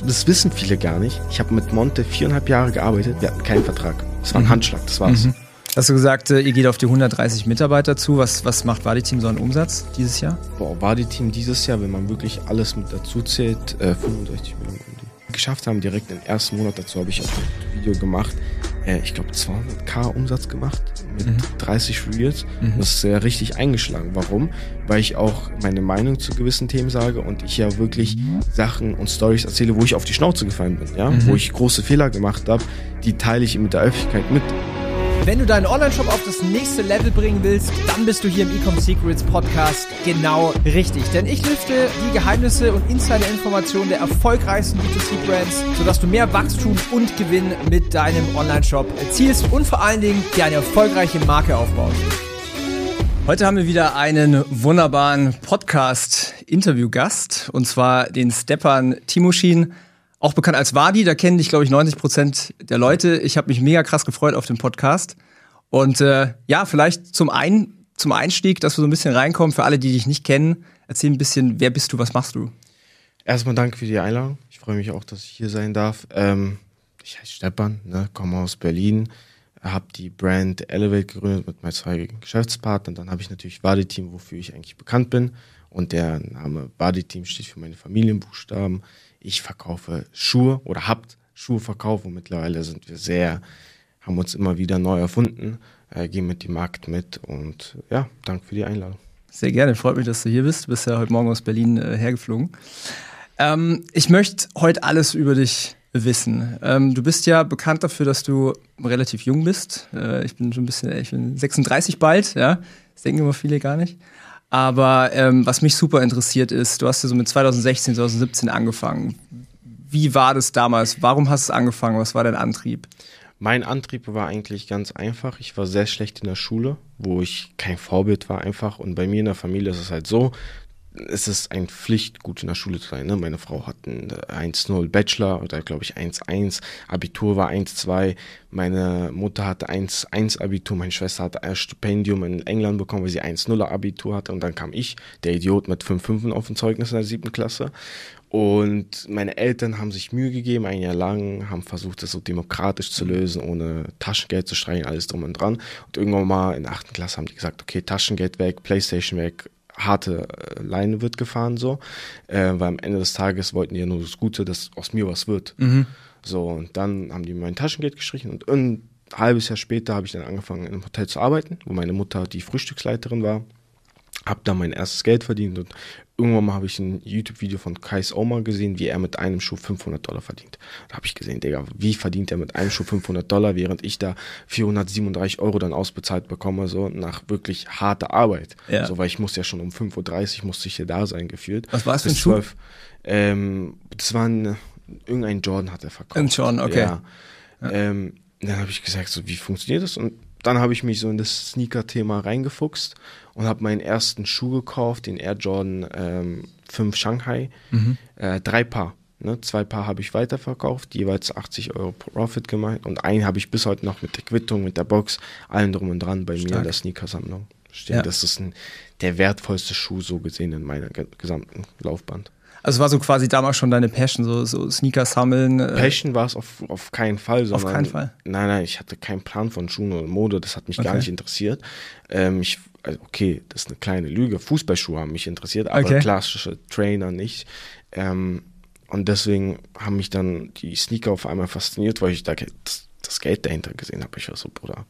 das, das wissen viele gar nicht. Ich habe mit Monte viereinhalb Jahre gearbeitet. Wir hatten keinen Vertrag. Das war ein mhm. Handschlag, das war's. Mhm. Hast du gesagt, äh, ihr geht auf die 130 Mitarbeiter zu. Was, was macht Wadi-Team so einen Umsatz dieses Jahr? Boah, Wadi-Team dieses Jahr, wenn man wirklich alles mit dazu zählt, äh, 65 Millionen geschafft haben, direkt im ersten Monat, dazu habe ich auch ein Video gemacht, äh, ich glaube 200k Umsatz gemacht mit mhm. 30 Reels. Mhm. Das ist sehr richtig eingeschlagen. Warum? Weil ich auch meine Meinung zu gewissen Themen sage und ich ja wirklich. Sachen und Stories erzähle, wo ich auf die Schnauze gefallen bin, ja, mhm. wo ich große Fehler gemacht habe, die teile ich mit der Öffentlichkeit mit. Wenn du deinen Online-Shop auf das nächste Level bringen willst, dann bist du hier im Ecom Secrets Podcast genau richtig. Denn ich lüfte die Geheimnisse und Insider-Informationen der erfolgreichsten B2C-Brands, sodass du mehr Wachstum und Gewinn mit deinem Online-Shop erzielst und vor allen Dingen dir eine erfolgreiche Marke aufbaust. Heute haben wir wieder einen wunderbaren Podcast-Interview-Gast und zwar den Stepan Timoschin auch bekannt als Wadi, da kennen dich, glaube ich, 90 Prozent der Leute. Ich habe mich mega krass gefreut auf den Podcast. Und äh, ja, vielleicht zum, ein, zum Einstieg, dass wir so ein bisschen reinkommen, für alle, die dich nicht kennen, erzähl ein bisschen, wer bist du, was machst du? Erstmal danke für die Einladung. Ich freue mich auch, dass ich hier sein darf. Ähm, ich heiße Steppan, ne, komme aus Berlin, habe die Brand Elevate gegründet mit meinen zwei Geschäftspartnern. Dann habe ich natürlich Wadi-Team, wofür ich eigentlich bekannt bin. Und der Name Wadi-Team steht für meine Familienbuchstaben ich verkaufe Schuhe oder habt Schuhe verkauft und mittlerweile sind wir sehr, haben uns immer wieder neu erfunden, äh, gehen mit dem Markt mit und ja, danke für die Einladung. Sehr gerne, freut mich, dass du hier bist. Du bist ja heute Morgen aus Berlin äh, hergeflogen. Ähm, ich möchte heute alles über dich wissen. Ähm, du bist ja bekannt dafür, dass du relativ jung bist. Äh, ich bin schon ein bisschen, ich bin 36 bald, ja. Das denken immer viele gar nicht. Aber ähm, was mich super interessiert ist, du hast ja so mit 2016, 2017 angefangen. Wie war das damals? Warum hast du angefangen? Was war dein Antrieb? Mein Antrieb war eigentlich ganz einfach. Ich war sehr schlecht in der Schule, wo ich kein Vorbild war einfach. Und bei mir in der Familie ist es halt so, es ist eine Pflicht, gut in der Schule zu sein. Ne? Meine Frau hat einen 1-0 Bachelor oder glaube ich 1-1, Abitur war 1-2, meine Mutter hatte 1-1 Abitur, meine Schwester hatte ein Stipendium in England bekommen, weil sie 1-0 Abitur hatte und dann kam ich, der Idiot mit 5-5 auf dem Zeugnis in der siebten Klasse. Und meine Eltern haben sich Mühe gegeben, ein Jahr lang, haben versucht, das so demokratisch zu lösen, ohne Taschengeld zu streichen, alles drum und dran. Und irgendwann mal in der achten Klasse haben die gesagt, okay, Taschengeld weg, Playstation weg, harte äh, Leine wird gefahren, so. Äh, weil am Ende des Tages wollten die ja nur das Gute, dass aus mir was wird. Mhm. So, und dann haben die mein Taschengeld gestrichen und ein halbes Jahr später habe ich dann angefangen, in einem Hotel zu arbeiten, wo meine Mutter die Frühstücksleiterin war. Hab da mein erstes Geld verdient und irgendwann mal habe ich ein YouTube-Video von Kais Oma gesehen, wie er mit einem Schuh 500 Dollar verdient. Da habe ich gesehen, Digga, wie verdient er mit einem Schuh 500 Dollar, während ich da 437 Euro dann ausbezahlt bekomme, so nach wirklich harter Arbeit. Ja. So, weil ich muss ja schon um 5.30 Uhr musste ich hier da sein, gefühlt. Was war es für ein Schuh? Ähm, das war ein, irgendein Jordan hat er verkauft. Ein Jordan, okay. Ja. ja. Ähm, dann habe ich gesagt, so, wie funktioniert das? Und dann habe ich mich so in das Sneaker-Thema reingefuchst und habe meinen ersten Schuh gekauft, den Air Jordan ähm, 5 Shanghai. Mhm. Äh, drei Paar. Ne? Zwei Paar habe ich weiterverkauft, jeweils 80 Euro Profit gemacht. Und einen habe ich bis heute noch mit der Quittung, mit der Box, allem drum und dran bei Stark. mir in der Sneaker-Sammlung stehen. Ja. Das ist ein, der wertvollste Schuh so gesehen in meiner gesamten Laufbahn. Also war so quasi damals schon deine Passion, so, so Sneaker sammeln. Äh Passion war es auf, auf keinen Fall. Auf keinen Fall? Nein, nein, ich hatte keinen Plan von Schuhen oder Mode, das hat mich okay. gar nicht interessiert. Ähm, ich, also okay, das ist eine kleine Lüge. Fußballschuhe haben mich interessiert, aber okay. klassische Trainer nicht. Ähm, und deswegen haben mich dann die Sneaker auf einmal fasziniert, weil ich da das, das Geld dahinter gesehen habe. Ich war so, Bruder,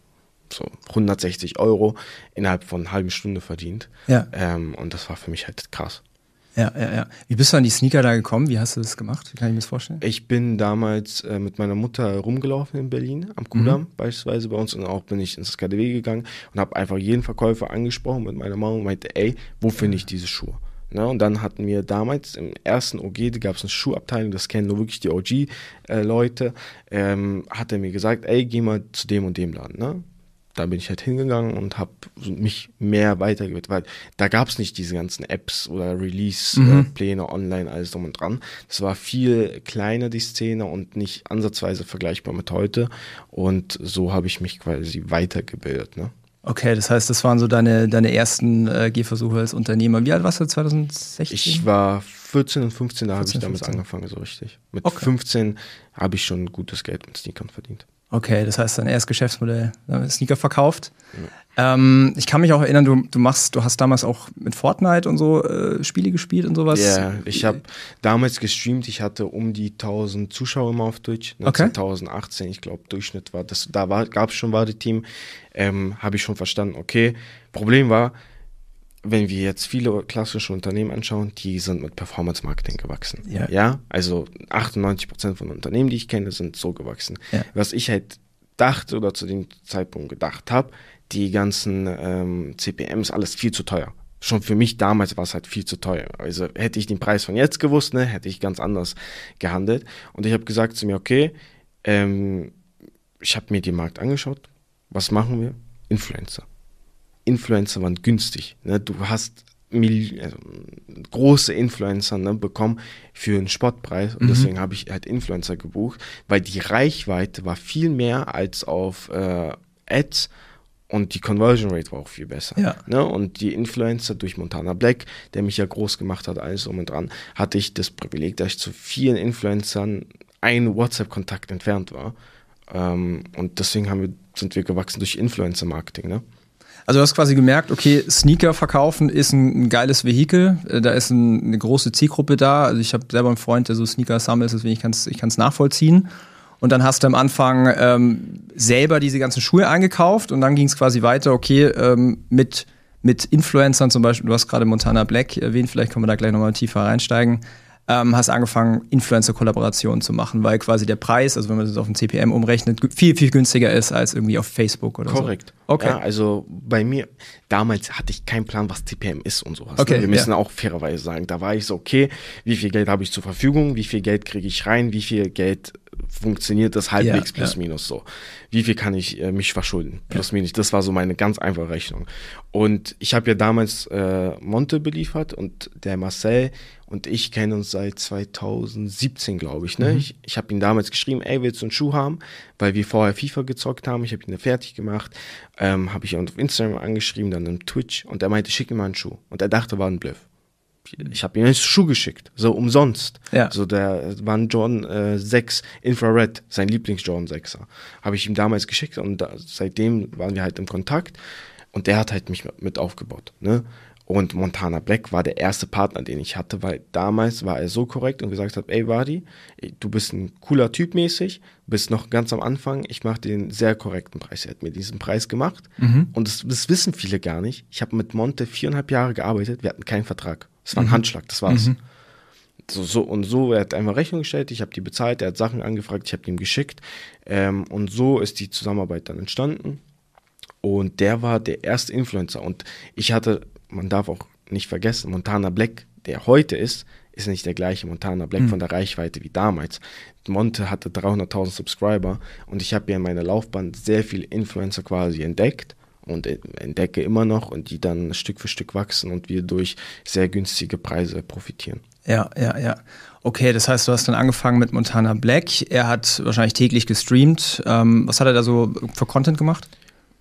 so 160 Euro innerhalb von einer halben Stunde verdient. Ja. Ähm, und das war für mich halt krass. Ja, ja, ja. Wie bist du an die Sneaker da gekommen? Wie hast du das gemacht? Wie kann ich mir das vorstellen? Ich bin damals äh, mit meiner Mutter rumgelaufen in Berlin, am Kudamm mhm. beispielsweise bei uns. Und auch bin ich ins KDW gegangen und habe einfach jeden Verkäufer angesprochen mit meiner Mama und meinte, ey, wo finde ich diese Schuhe? Ne? Und dann hatten wir damals im ersten OG, da gab es eine Schuhabteilung, das kennen nur wirklich die OG-Leute, äh, ähm, hat er mir gesagt, ey, geh mal zu dem und dem Laden. Ne? Da bin ich halt hingegangen und habe mich mehr weitergebildet, weil da gab es nicht diese ganzen Apps oder Release-Pläne mhm. online, alles drum und dran. Das war viel kleiner, die Szene, und nicht ansatzweise vergleichbar mit heute. Und so habe ich mich quasi weitergebildet. Ne? Okay, das heißt, das waren so deine, deine ersten äh, Gehversuche als Unternehmer. Wie alt warst du 2016? Ich war 14 und 15, da habe ich 14, damit 15. angefangen, so richtig. Mit Okay. 15 habe ich schon gutes Geld mit Sneakern verdient. Okay, das heißt, dein erstes Geschäftsmodell, Sneaker verkauft. Ähm, ich kann mich auch erinnern, du, du machst, du hast damals auch mit Fortnite und so äh, Spiele gespielt und sowas. Ja, ich habe damals gestreamt, ich hatte um die 1000 Zuschauer immer auf Twitch. Ne, Okay. 2018, ich glaube, Durchschnitt war das. Da gab es schon Wade-Team. Ähm, habe ich schon verstanden, okay. Problem war, wenn wir jetzt viele klassische Unternehmen anschauen, die sind mit Performance-Marketing gewachsen. Ja. ja, also 98% von Unternehmen, die ich kenne, sind so gewachsen. Ja. Was ich halt dachte oder zu dem Zeitpunkt gedacht habe, die ganzen ähm, CPMs, alles viel zu teuer. Schon für mich damals war es halt viel zu teuer. Also hätte ich den Preis von jetzt gewusst, ne, hätte ich ganz anders gehandelt. Und ich habe gesagt zu mir, okay, ähm, ich habe mir den Markt angeschaut. Was machen wir? Influencer. Influencer waren günstig. Ne? Du hast Mil also, große Influencer ne, bekommen für einen Spottpreis und deswegen habe ich halt Influencer gebucht, weil die Reichweite war viel mehr als auf äh, Ads und die Conversion Rate war auch viel besser. Ja. Ne? Und die Influencer durch Montana Black, der mich ja groß gemacht hat, alles um und dran, hatte ich das Privileg, dass ich zu vielen Influencern ein WhatsApp-Kontakt entfernt war. Ähm, und deswegen haben wir, sind wir gewachsen durch Influencer-Marketing. Ne? Also du hast quasi gemerkt, okay, Sneaker verkaufen ist ein, ein geiles Vehikel, Äh, da ist ein, eine große Zielgruppe da. Also ich habe selber einen Freund, der so Sneaker sammelt, deswegen ich kann es ich kann's nachvollziehen. Und dann hast du am Anfang ähm, selber diese ganzen Schuhe eingekauft und dann ging es quasi weiter, okay, ähm, mit, mit Influencern zum Beispiel, du hast gerade Montana Black erwähnt, vielleicht können wir da gleich nochmal tiefer reinsteigen, ähm, hast angefangen, Influencer-Kollaborationen zu machen, weil quasi der Preis, also wenn man das auf ein CPM umrechnet, viel, viel günstiger ist als irgendwie auf Facebook oder Korrekt. so. Okay. Ja, also bei mir, damals hatte ich keinen Plan, was CPM ist und sowas. Okay, ne? Wir müssen ja. auch fairerweise sagen, da war ich so, okay, wie viel Geld habe ich zur Verfügung, wie viel Geld kriege ich rein, wie viel Geld funktioniert das halbwegs Ja, plus ja. minus so. Wie viel kann ich äh, mich verschulden? Plus minus. Das war so meine ganz einfache Rechnung. Und ich habe ja damals äh, Monte beliefert und der Marcel und ich kennen uns seit 2017, glaube ich. Ne? Mhm. Ich, ich habe ihn damals geschrieben, ey, willst du einen Schuh haben? Weil wir vorher FIFA gezockt haben. Ich habe ihn da fertig gemacht. Ähm, habe ich ihn auf Instagram angeschrieben, dann im Twitch. Und er meinte, schick ihm mal einen Schuh. Und er dachte, war ein Bluff. Ich habe ihm einen Schuh geschickt, so umsonst. Ja. So der war ein Jordan äh, 6 Infrared, sein Lieblings-Jordan 6er. Habe ich ihm damals geschickt und da, seitdem waren wir halt im Kontakt und der hat halt mich mit, mit aufgebaut. Ne? Und Montana Black war der erste Partner, den ich hatte, weil damals war er so korrekt und gesagt hat, ey Wadi, du bist ein cooler Typ mäßig, bist noch ganz am Anfang, ich mache einen sehr korrekten Preis. Er hat mir diesen Preis gemacht und das, das wissen viele gar nicht. Ich habe mit Monte viereinhalb Jahre gearbeitet, wir hatten keinen Vertrag. Es war ein Handschlag, das war's. So, so und so, er hat einmal Rechnung gestellt, ich habe die bezahlt, er hat Sachen angefragt, ich habe ihm geschickt. Ähm, und so ist die Zusammenarbeit dann entstanden. Und der war der erste Influencer. Und ich hatte, man darf auch nicht vergessen, Montana Black, der heute ist, ist nicht der gleiche Montana Black von der Reichweite wie damals. Monte hatte 300.000 Subscriber und ich habe ja in meiner Laufbahn sehr viele Influencer quasi entdeckt und entdecke immer noch und die dann Stück für Stück wachsen und wir durch sehr günstige Preise profitieren. Ja, ja, ja. Okay, das heißt, du hast dann angefangen mit Montana Black. Er hat wahrscheinlich täglich gestreamt. Ähm, was hat er da so für Content gemacht?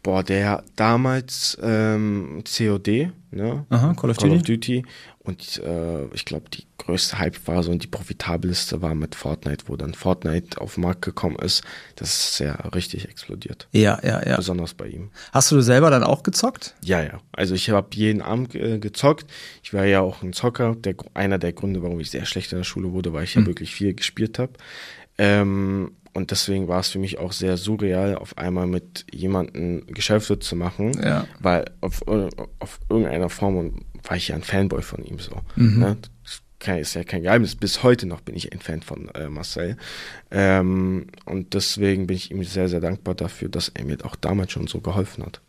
Boah, der damals ähm, COD, ne? Aha, Call of Call Duty. of Duty. Und äh, ich glaube, die größte Hype-Phase und die profitabelste war mit Fortnite, wo dann Fortnite auf den Markt gekommen ist. Das ist ja richtig explodiert. Ja, ja, ja. Besonders bei ihm. Hast du selber dann auch gezockt? Ja, ja. Also ich habe jeden Abend äh, gezockt. Ich war ja auch ein Zocker. Der, einer der Gründe, warum ich sehr schlecht in der Schule wurde, weil ich ja wirklich viel gespielt habe. Ähm, und deswegen war es für mich auch sehr surreal, auf einmal mit jemandem Geschäfte zu machen, Ja. weil auf, auf irgendeiner Form war ich ja ein Fanboy von ihm so. Ne? Das kann- ist ja kein Geheimnis. Bis heute noch bin ich ein Fan von äh, Marcel. Ähm, und deswegen bin ich ihm sehr, sehr dankbar dafür, dass er mir auch damals schon so geholfen hat.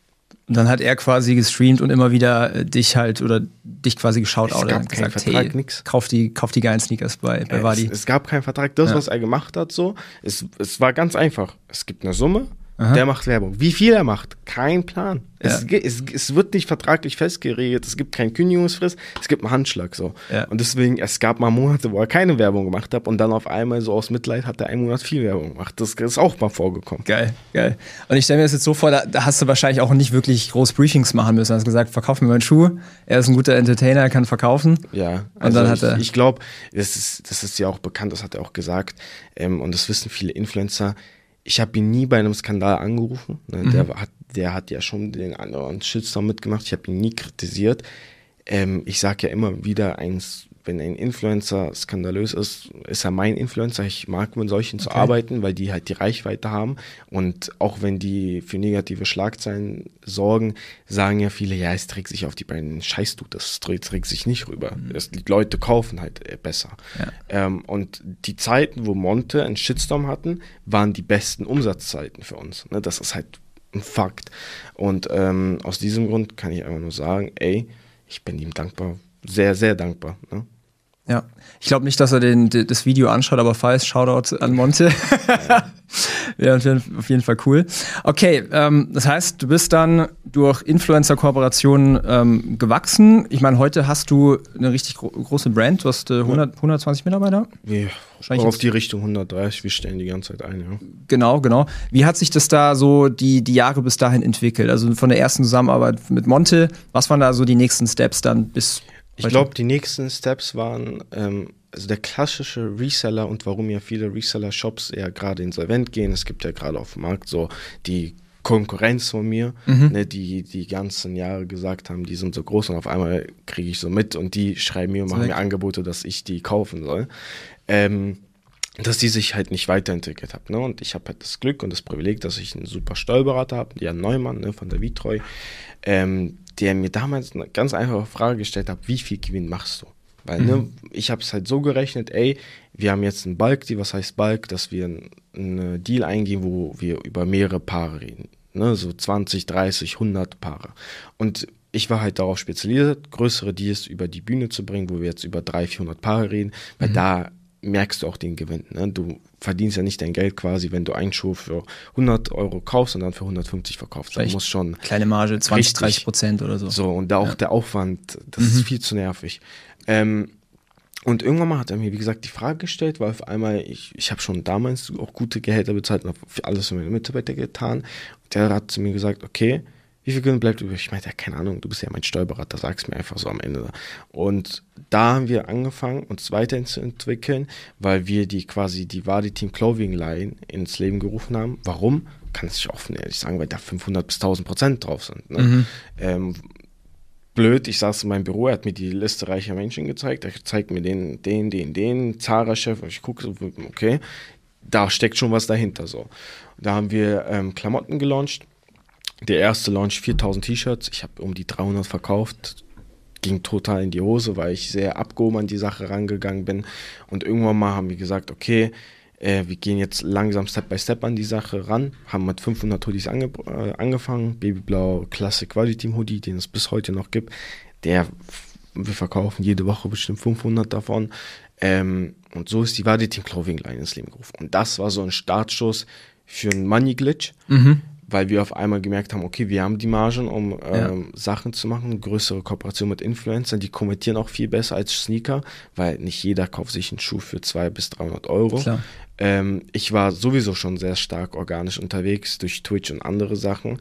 Und dann hat er quasi gestreamt und immer wieder äh, dich halt oder dich quasi geschaut Es oder gab keinen Vertrag, nix. kauf die, kauf die geilen Sneakers bei, bei Wadi. Es, es gab keinen Vertrag. Das, Ja. was er gemacht hat, so, es, es war ganz einfach. Es gibt eine Summe, Aha. Der macht Werbung. Wie viel er macht, kein Plan. Es, ja. es, es, wird nicht vertraglich festgeregelt, es gibt keinen Kündigungsfrist, es gibt einen Handschlag so. Ja. Und deswegen, es gab mal Monate, wo er keine Werbung gemacht hat und dann auf einmal so aus Mitleid hat er einen Monat viel Werbung gemacht. Das ist auch mal vorgekommen. Geil, geil. Und ich stelle mir das jetzt so vor, da, da, hast du wahrscheinlich auch nicht wirklich groß Briefings machen müssen. Du hast gesagt, verkauf mir meinen Schuh, er ist ein guter Entertainer, er kann verkaufen. Ja, also und dann hat er ich, ich glaube, das ist, das ist ja auch bekannt, das hat er auch gesagt ähm, und das wissen viele Influencer, ich habe ihn nie bei einem Skandal angerufen. Ne? Mhm. Der, hat, der hat ja schon den anderen Shitstorm mitgemacht. Ich habe ihn nie kritisiert. Ähm, ich sage ja immer wieder, eins wenn ein Influencer skandalös ist, ist er mein Influencer. Ich mag mit solchen okay. zu arbeiten, weil die halt die Reichweite haben. Und auch wenn die für negative Schlagzeilen sorgen, sagen ja viele, ja, es trägt sich auf die Beine. Scheiß du, das trägt sich nicht rüber. Mhm. Das, die Leute kaufen halt äh, besser. Ja. Ähm, und die Zeiten, wo Monte einen Shitstorm hatten, waren die besten Umsatzzeiten für uns. Ne? Das ist halt ein Fakt. Und ähm, aus diesem Grund kann ich einfach nur sagen, ey, ich bin ihm dankbar, sehr, sehr dankbar. Ne? Ja, ich glaube nicht, dass er den, das Video anschaut, aber falls, Shoutout an Monte. Wäre auf jeden Fall cool. Okay, ähm, das heißt, du bist dann durch Influencer-Kooperationen ähm, gewachsen. Ich meine, heute hast du eine richtig gro große Brand. Du hast äh, 100, 120 Mitarbeiter. Ja, Wahrscheinlich auf die Richtung 130. Wir stellen die ganze Zeit ein, ja. Genau, genau. Wie hat sich das da so die, die Jahre bis dahin entwickelt? Also von der ersten Zusammenarbeit mit Monte, was waren da so die nächsten Steps dann bis ich glaube, die nächsten Steps waren ähm, also der klassische Reseller und warum ja viele Reseller-Shops eher gerade insolvent gehen. Es gibt ja gerade auf dem Markt so die Konkurrenz von mir, mhm. ne, die die ganzen Jahre gesagt haben, die sind so groß und auf einmal kriege ich so mit und die schreiben mir und machen mir Angebote, dass ich die kaufen soll. Ähm, dass die sich halt nicht weiterentwickelt hat. Ne? Und ich habe halt das Glück und das Privileg, dass ich einen super Steuerberater habe, Jan Neumann ne, von der Vitreu, ähm, der mir damals eine ganz einfache Frage gestellt hat, wie viel Gewinn machst du? Weil ne, mhm. ne, ich habe es halt so gerechnet, ey, wir haben jetzt einen Bulk, die was heißt Bulk, dass wir einen Deal eingehen, wo wir über mehrere Paare reden. Ne, so 20, 30, 100 Paare. Und ich war halt darauf spezialisiert, größere Deals über die Bühne zu bringen, wo wir jetzt über 300, 400 Paare reden, weil mhm. da merkst du auch den Gewinn. Ne? Du verdienst ja nicht dein Geld quasi, wenn du einen Schuh für 100 Euro kaufst und dann für 150 verkaufst. Da muss schon kleine Marge, 20, richtig, 30 Prozent oder so. So und da auch ja. der Aufwand, das mhm. ist viel zu nervig. Ähm, und irgendwann mal hat er mir, wie gesagt, die Frage gestellt, weil auf einmal, ich, ich habe schon damals auch gute Gehälter bezahlt und für alles für meine Mitarbeiter getan. Und der hat zu mir gesagt, okay, wie viel Gewinn bleibt übrig? Ich meinte, ja, keine Ahnung, du bist ja mein Steuerberater, sag's mir einfach so am Ende. Und da haben wir angefangen, uns weiterzuentwickeln, weil wir die quasi die Wadi Team Clothing Line ins Leben gerufen haben. Warum? Kann ich offen ehrlich sagen, weil da 500 bis 1000 Prozent drauf sind. Ne? Mhm. Ähm, blöd, ich saß in meinem Büro, er hat mir die Liste reicher Menschen gezeigt, er zeigt mir den, den, den, den, Zara-Chef, ich gucke so, okay, da steckt schon was dahinter so. Da haben wir ähm, Klamotten gelauncht, der erste Launch 4000 T-Shirts. Ich habe um die 300 verkauft. Ging total in die Hose, weil ich sehr abgehoben an die Sache rangegangen bin. Und irgendwann mal haben wir gesagt, okay, äh, wir gehen jetzt langsam Step by Step an die Sache ran. Haben mit 500 Hoodies ange äh, angefangen. Babyblau Classic Quality Team Hoodie, den es bis heute noch gibt. Der, wir verkaufen jede Woche bestimmt 500 davon. Ähm, und so ist die Team Clothing Line ins Leben gerufen. Und das war so ein Startschuss für einen Money Glitch. Mhm weil wir auf einmal gemerkt haben, okay, wir haben die Margen, um ja. ähm, Sachen zu machen, größere Kooperation mit Influencern, die kommentieren auch viel besser als Sneaker, weil nicht jeder kauft sich einen Schuh für 200 bis 300 Euro. Ähm, ich war sowieso schon sehr stark organisch unterwegs durch Twitch und andere Sachen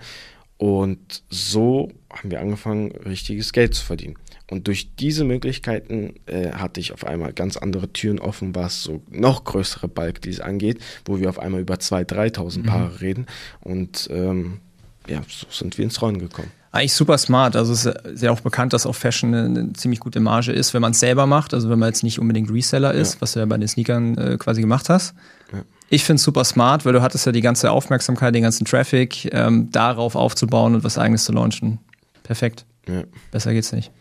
und so haben wir angefangen, richtiges Geld zu verdienen. Und durch diese Möglichkeiten äh, hatte ich auf einmal ganz andere Türen offen, was so noch größere Balk dies angeht, wo wir auf einmal über 2.000, 3.000 mhm. Paare reden. Und ähm, ja, so sind wir ins Rollen gekommen. Eigentlich super smart. Also es ist ja auch bekannt, dass auch Fashion eine, eine ziemlich gute Marge ist, wenn man es selber macht. Also wenn man jetzt nicht unbedingt Reseller ist, ja. was du ja bei den Sneakern äh, quasi gemacht hast. Ja. Ich finde es super smart, weil du hattest ja die ganze Aufmerksamkeit, den ganzen Traffic, ähm, darauf aufzubauen und was eigenes zu launchen. Perfekt. Ja. Besser geht's nicht.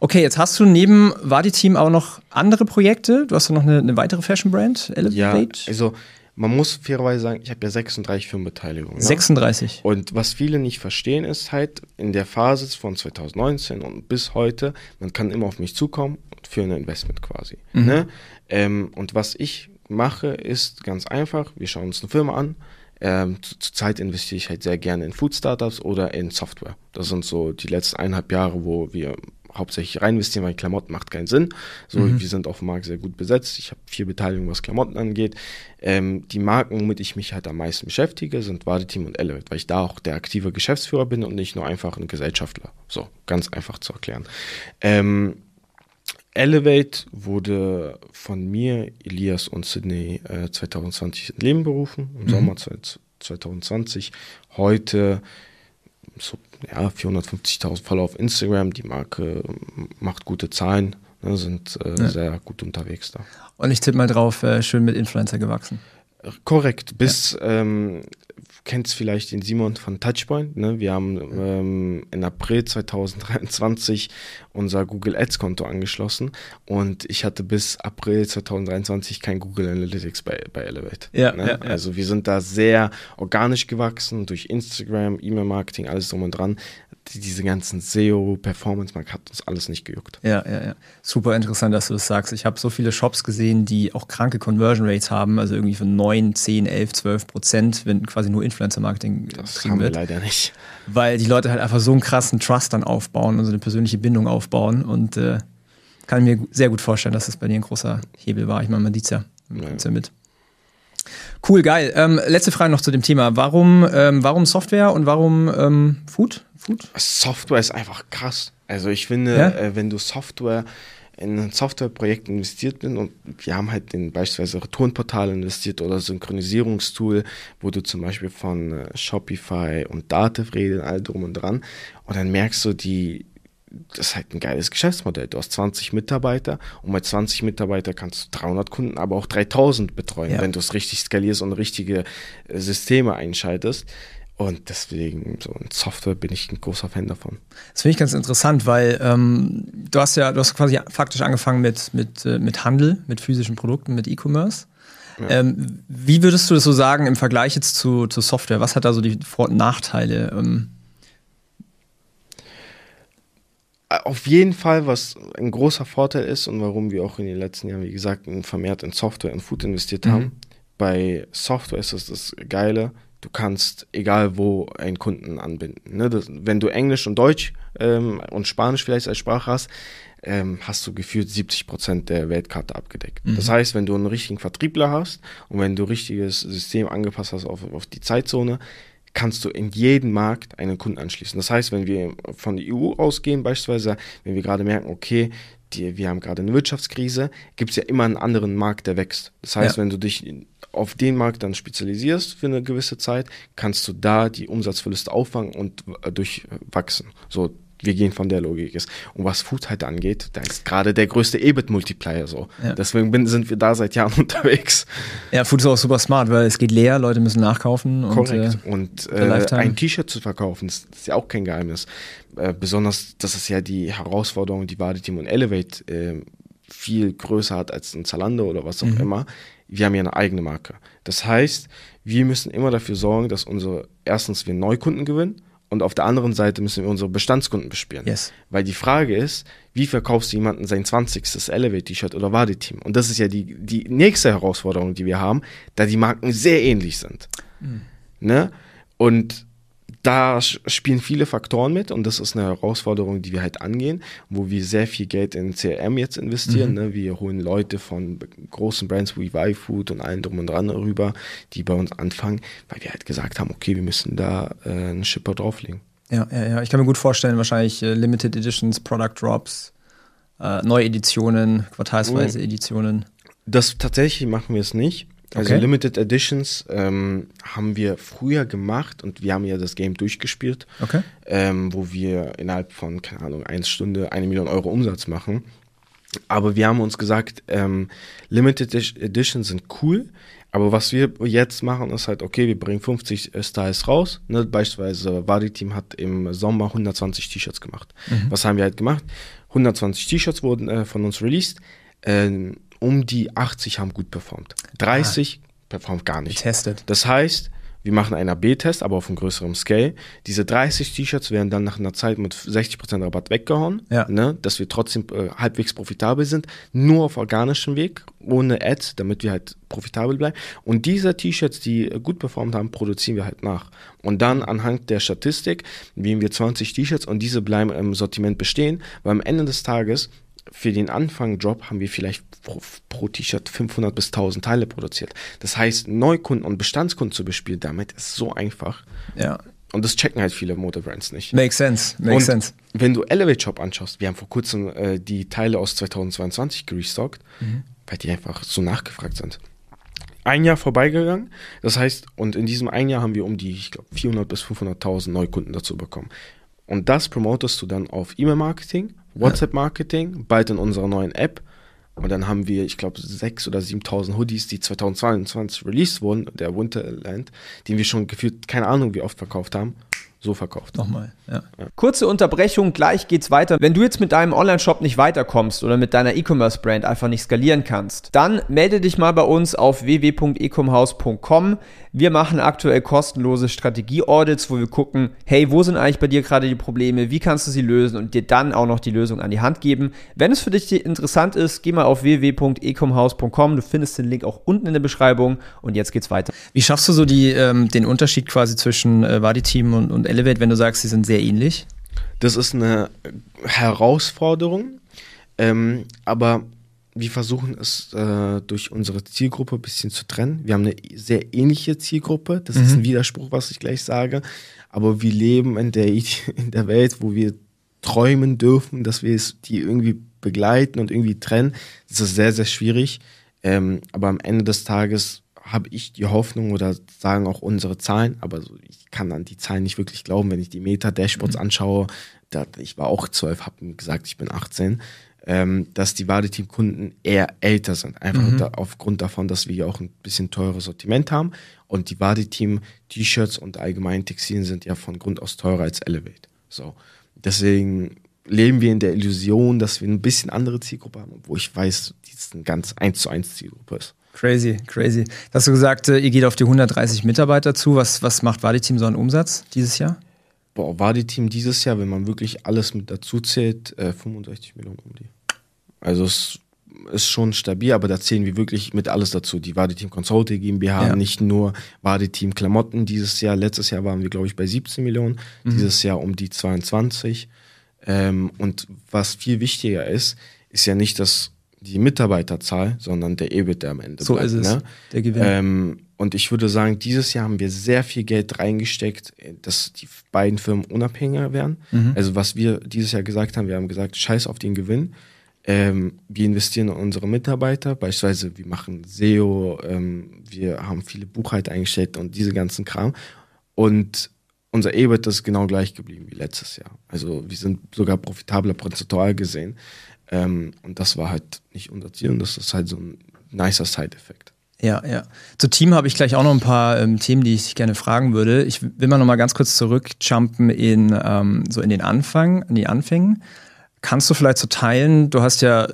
Okay, jetzt hast du neben Wadi-Team auch noch andere Projekte. Du hast ja noch eine, eine weitere Fashion-Brand, Elevate. Ja, also man muss fairerweise sagen, ich habe ja 36 Firmenbeteiligungen. 36. Ja? Und was viele nicht verstehen, ist halt in der Phase von 2019 und bis heute, man kann immer auf mich zukommen für ein Investment quasi. Mhm. Ne? Ähm, und was ich mache, ist ganz einfach, wir schauen uns eine Firma an, Ähm, Zurzeit investiere ich halt sehr gerne in Food Startups oder in Software. Das sind so die letzten eineinhalb Jahre, wo wir hauptsächlich rein investieren, weil Klamotten macht keinen Sinn. So, mhm. wir sind auf dem Markt sehr gut besetzt. Ich habe viel Beteiligung, was Klamotten angeht. Ähm, die Marken, womit ich mich halt am meisten beschäftige, sind Wadeteam und Elevate, weil ich da auch der aktive Geschäftsführer bin und nicht nur einfach ein Gesellschaftler. So, ganz einfach zu erklären. Ähm, Elevate wurde von mir, Elias und Sydney äh, 2020 ins Leben berufen, im mhm. Sommer 2020. Heute so ja, 450.000 Follower auf Instagram. Die Marke macht gute Zahlen, ne, sind äh, ja. sehr gut unterwegs da. Und ich tippe mal drauf, äh, schön mit Influencer gewachsen. Korrekt, bis ja. ähm, kennst vielleicht den Simon von Touchpoint. Ne? Wir haben ähm, in April 2023 unser Google Ads Konto angeschlossen und ich hatte bis April 2023 kein Google Analytics bei, bei Elevate. Ja, ne? ja, ja, Also wir sind da sehr organisch gewachsen durch Instagram, E-Mail-Marketing, alles drum und dran diese ganzen SEO, Performance Markt hat uns alles nicht gejuckt. Ja, ja, ja. Super interessant, dass du das sagst. Ich habe so viele Shops gesehen, die auch kranke Conversion Rates haben, also irgendwie von 9, 10, 11, 12 Prozent, wenn quasi nur Influencer Marketing das haben wird. wir leider nicht. Weil die Leute halt einfach so einen krassen Trust dann aufbauen und so eine persönliche Bindung aufbauen und äh, kann mir sehr gut vorstellen, dass das bei dir ein großer Hebel war. Ich meine, man sieht es ja, ja. ja mit. Cool, geil. Ähm, letzte Frage noch zu dem Thema. Warum, ähm, warum Software und warum ähm, Food? Food? Software ist einfach krass. Also ich finde, ja? äh, wenn du Software in ein Softwareprojekt investiert bin und wir haben halt in beispielsweise Returnportal investiert oder Synchronisierungstool, wo du zum Beispiel von äh, Shopify und Dativ redest, all drum und dran und dann merkst du, die, das ist halt ein geiles Geschäftsmodell. Du hast 20 Mitarbeiter und mit 20 Mitarbeitern kannst du 300 Kunden, aber auch 3000 betreuen, ja. wenn du es richtig skalierst und richtige äh, Systeme einschaltest. Und deswegen, so in Software bin ich ein großer Fan davon. Das finde ich ganz interessant, weil ähm, du hast ja, du hast quasi faktisch angefangen mit, mit, äh, mit Handel, mit physischen Produkten, mit E-Commerce. Ja. Ähm, wie würdest du das so sagen im Vergleich jetzt zu, zu Software? Was hat da so die Vor- und Nachteile? Ähm? Auf jeden Fall, was ein großer Vorteil ist und warum wir auch in den letzten Jahren, wie gesagt, vermehrt in Software und Food investiert mhm. haben. Bei Software ist es das Geile, du kannst egal wo einen Kunden anbinden. Ne? Das, wenn du Englisch und Deutsch ähm, und Spanisch vielleicht als Sprache hast, ähm, hast du gefühlt 70 Prozent der Weltkarte abgedeckt. Mhm. Das heißt, wenn du einen richtigen Vertriebler hast und wenn du richtiges System angepasst hast auf, auf die Zeitzone, kannst du in jeden Markt einen Kunden anschließen. Das heißt, wenn wir von der EU ausgehen, beispielsweise, wenn wir gerade merken, okay, die, wir haben gerade eine Wirtschaftskrise, gibt es ja immer einen anderen Markt, der wächst. Das heißt, ja. wenn du dich auf den Markt dann spezialisierst für eine gewisse Zeit, kannst du da die Umsatzverluste auffangen und äh, durchwachsen. So, wir gehen von der Logik ist. Und was Food halt angeht, da ist gerade der größte EBIT-Multiplier so. Ja. Deswegen bin, sind wir da seit Jahren unterwegs. Ja, Food ist auch super smart, weil es geht leer, Leute müssen nachkaufen. Korrekt. Und, äh, und äh, ein T-Shirt zu verkaufen, das ist ja auch kein Geheimnis. Äh, besonders, das ist ja die Herausforderung, die Vadeteam und Elevate äh, viel größer hat als ein Zalando oder was auch mhm. immer wir haben ja eine eigene Marke. Das heißt, wir müssen immer dafür sorgen, dass unsere, erstens wir Neukunden gewinnen und auf der anderen Seite müssen wir unsere Bestandskunden bespielen. Yes. Weil die Frage ist, wie verkaufst du jemanden sein 20. Elevate-T-Shirt oder Wadi-Team? Und das ist ja die, die nächste Herausforderung, die wir haben, da die Marken sehr ähnlich sind. Mhm. Ne? Und da spielen viele Faktoren mit und das ist eine Herausforderung, die wir halt angehen, wo wir sehr viel Geld in CRM jetzt investieren. Mhm. Ne? Wir holen Leute von großen Brands wie Y-Food und allen drum und dran rüber, die bei uns anfangen, weil wir halt gesagt haben, okay, wir müssen da äh, einen Shipper drauflegen. Ja, ja, ja. Ich kann mir gut vorstellen, wahrscheinlich äh, Limited Editions, Product Drops, äh, Neueditionen, quartalsweise mhm. Editionen. Das tatsächlich machen wir es nicht. Also okay. Limited Editions ähm, haben wir früher gemacht und wir haben ja das Game durchgespielt, okay. ähm, wo wir innerhalb von, keine Ahnung, eine Stunde eine Million Euro Umsatz machen. Aber wir haben uns gesagt, ähm, Limited Editions sind cool, aber was wir jetzt machen, ist halt, okay, wir bringen 50 äh, Styles raus. Ne? Beispielsweise Wadi Team hat im Sommer 120 T-Shirts gemacht. Mhm. Was haben wir halt gemacht? 120 T-Shirts wurden äh, von uns released. Ähm, um die 80 haben gut performt. 30 ah. performt gar nicht. Getestet. Das heißt, wir machen einen AB-Test, aber auf einem größeren Scale. Diese 30 T-Shirts werden dann nach einer Zeit mit 60% Rabatt weggehauen, Ja. ne, dass wir trotzdem äh, halbwegs profitabel sind, nur auf organischem Weg, ohne Ads, damit wir halt profitabel bleiben. Und diese T-Shirts, die äh, gut performt haben, produzieren wir halt nach. Und dann anhand der Statistik wählen wir 20 T-Shirts und diese bleiben im Sortiment bestehen, weil am Ende des Tages für den Anfang-Drop haben wir vielleicht pro, pro T-Shirt 500 bis 1000 Teile produziert. Das heißt, Neukunden und Bestandskunden zu bespielen damit ist so einfach. Ja. Und das checken halt viele Modebrands nicht. Makes sense. Makes und sense. wenn du Elevate Shop anschaust, wir haben vor kurzem äh, die Teile aus 2022 gerestockt, weil die einfach so nachgefragt sind. Ein Jahr vorbeigegangen, das heißt, und in diesem ein Jahr haben wir um die, ich glaube, 400 bis 500.000 Neukunden dazu bekommen. Und das promotest du dann auf E-Mail-Marketing, WhatsApp-Marketing, bald in unserer neuen App. Und dann haben wir, ich glaube, 6.000 oder 7.000 Hoodies, die 2022 released wurden, der Winterland, den wir schon gefühlt, keine Ahnung, wie oft verkauft haben, so verkauft. Nochmal. Ja. Kurze Unterbrechung, gleich geht's weiter. Wenn du jetzt mit deinem Online-Shop nicht weiterkommst oder mit deiner E-Commerce-Brand einfach nicht skalieren kannst, dann melde dich mal bei uns auf www.ecomhaus.com. Wir machen aktuell kostenlose Strategie-Audits, wo wir gucken, hey, wo sind eigentlich bei dir gerade die Probleme, wie kannst du sie lösen und dir dann auch noch die Lösung an die Hand geben. Wenn es für dich interessant ist, geh mal auf www.ecomhaus.com. Du findest den Link auch unten in der Beschreibung und jetzt geht's weiter. Wie schaffst du so die, ähm, den Unterschied quasi zwischen äh, Vadi-Team und, und Elevate, wenn du sagst, sie sind sehr ähnlich? Das ist eine Herausforderung, ähm, aber wir versuchen es äh, durch unsere Zielgruppe ein bisschen zu trennen. Wir haben eine sehr ähnliche Zielgruppe, das ist ein Widerspruch, was ich gleich sage, aber wir leben in der, in der Welt, wo wir träumen dürfen, dass wir es die irgendwie begleiten und irgendwie trennen. Das ist sehr, sehr schwierig, ähm, aber am Ende des Tages habe ich die Hoffnung oder sagen auch unsere Zahlen, aber so, ich kann an die Zahlen nicht wirklich glauben, wenn ich die Meta-Dashboards anschaue. Da, ich war auch zwölf, habe gesagt, ich bin 18, ähm, dass die Wadeteam-Kunden eher älter sind. Einfach da, aufgrund davon, dass wir ja auch ein bisschen teures Sortiment haben. Und die Wadeteam-T-Shirts und allgemein Textilien sind ja von Grund aus teurer als Elevate. So. Deswegen leben wir in der Illusion, dass wir ein bisschen andere Zielgruppe haben, wo ich weiß, die ist eine ganz eins zu eins Zielgruppe ist. Crazy, crazy. Hast du gesagt, äh, ihr geht auf die 130 Mitarbeiter zu. Was, was macht Vadi-Team so an Umsatz dieses Jahr? Boah, war die Team dieses Jahr, wenn man wirklich alles mit dazu zählt, äh, 65 Millionen um die. Also es ist schon stabil, aber da zählen wir wirklich mit alles dazu. Die Wadi Team Consulting GmbH, Ja. nicht nur Wadi Team Klamotten dieses Jahr. Letztes Jahr waren wir, glaube ich, bei 17 Millionen, dieses Jahr um die 22. Ähm, und was viel wichtiger ist, ist ja nicht das, die Mitarbeiterzahl, sondern der EBIT, der am Ende So bleibt, ist es, Ne? der Gewinn. Ähm, und ich würde sagen, dieses Jahr haben wir sehr viel Geld reingesteckt, äh, dass die beiden Firmen unabhängiger werden. Mhm. Also was wir dieses Jahr gesagt haben, wir haben gesagt, scheiß auf den Gewinn. Ähm, wir investieren in unsere Mitarbeiter, beispielsweise wir machen SEO, ähm, wir haben viele Buchhalter eingestellt und diese ganzen Kram. Und unser EBIT ist genau gleich geblieben wie letztes Jahr. Also wir sind sogar profitabler prozentual gesehen. Ähm, und das war halt nicht unser Ziel und das ist halt so ein nicer Side-Effekt. Ja, ja. Zu Team habe ich gleich auch noch ein paar ähm, Themen, die ich gerne fragen würde. Ich will mal noch mal ganz kurz zurückjumpen in ähm, so in den Anfang, in die Anfängen. Kannst du vielleicht so teilen? Du hast ja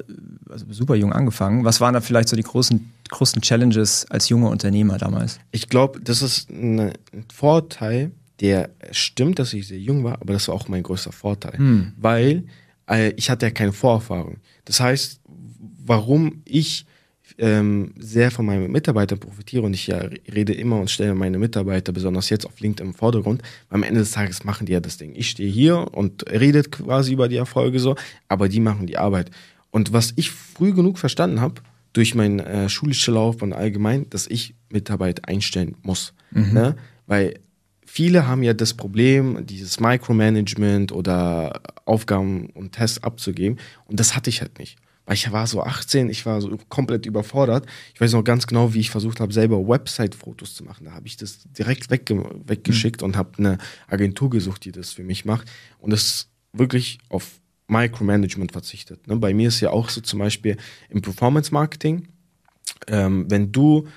also super jung angefangen. Was waren da vielleicht so die großen, größten Challenges als junger Unternehmer damals? Ich glaube, das ist eine, ein Vorteil, der stimmt, dass ich sehr jung war, aber das war auch mein größter Vorteil, weil äh, ich hatte ja keine Vorerfahrung. Das heißt, warum ich ähm, sehr von meinen Mitarbeitern profitiere und ich ja rede immer und stelle meine Mitarbeiter, besonders jetzt auf LinkedIn im Vordergrund, weil am Ende des Tages machen die ja das Ding. Ich stehe hier und redet quasi über die Erfolge so, aber die machen die Arbeit. Und was ich früh genug verstanden habe, durch meine äh, schulische Laufbahn allgemein, dass ich Mitarbeit einstellen muss. Ne? Weil viele haben ja das Problem, dieses Micromanagement oder Aufgaben und Tests abzugeben. Und das hatte ich halt nicht. Weil ich war so 18, ich war so komplett überfordert. Ich weiß noch ganz genau, wie ich versucht habe, selber Website-Fotos zu machen. Da habe ich das direkt wegge weggeschickt und habe eine Agentur gesucht, die das für mich macht. Und das wirklich auf Micromanagement verzichtet. Ne? Bei mir ist ja auch so zum Beispiel im Performance-Marketing, ähm, wenn du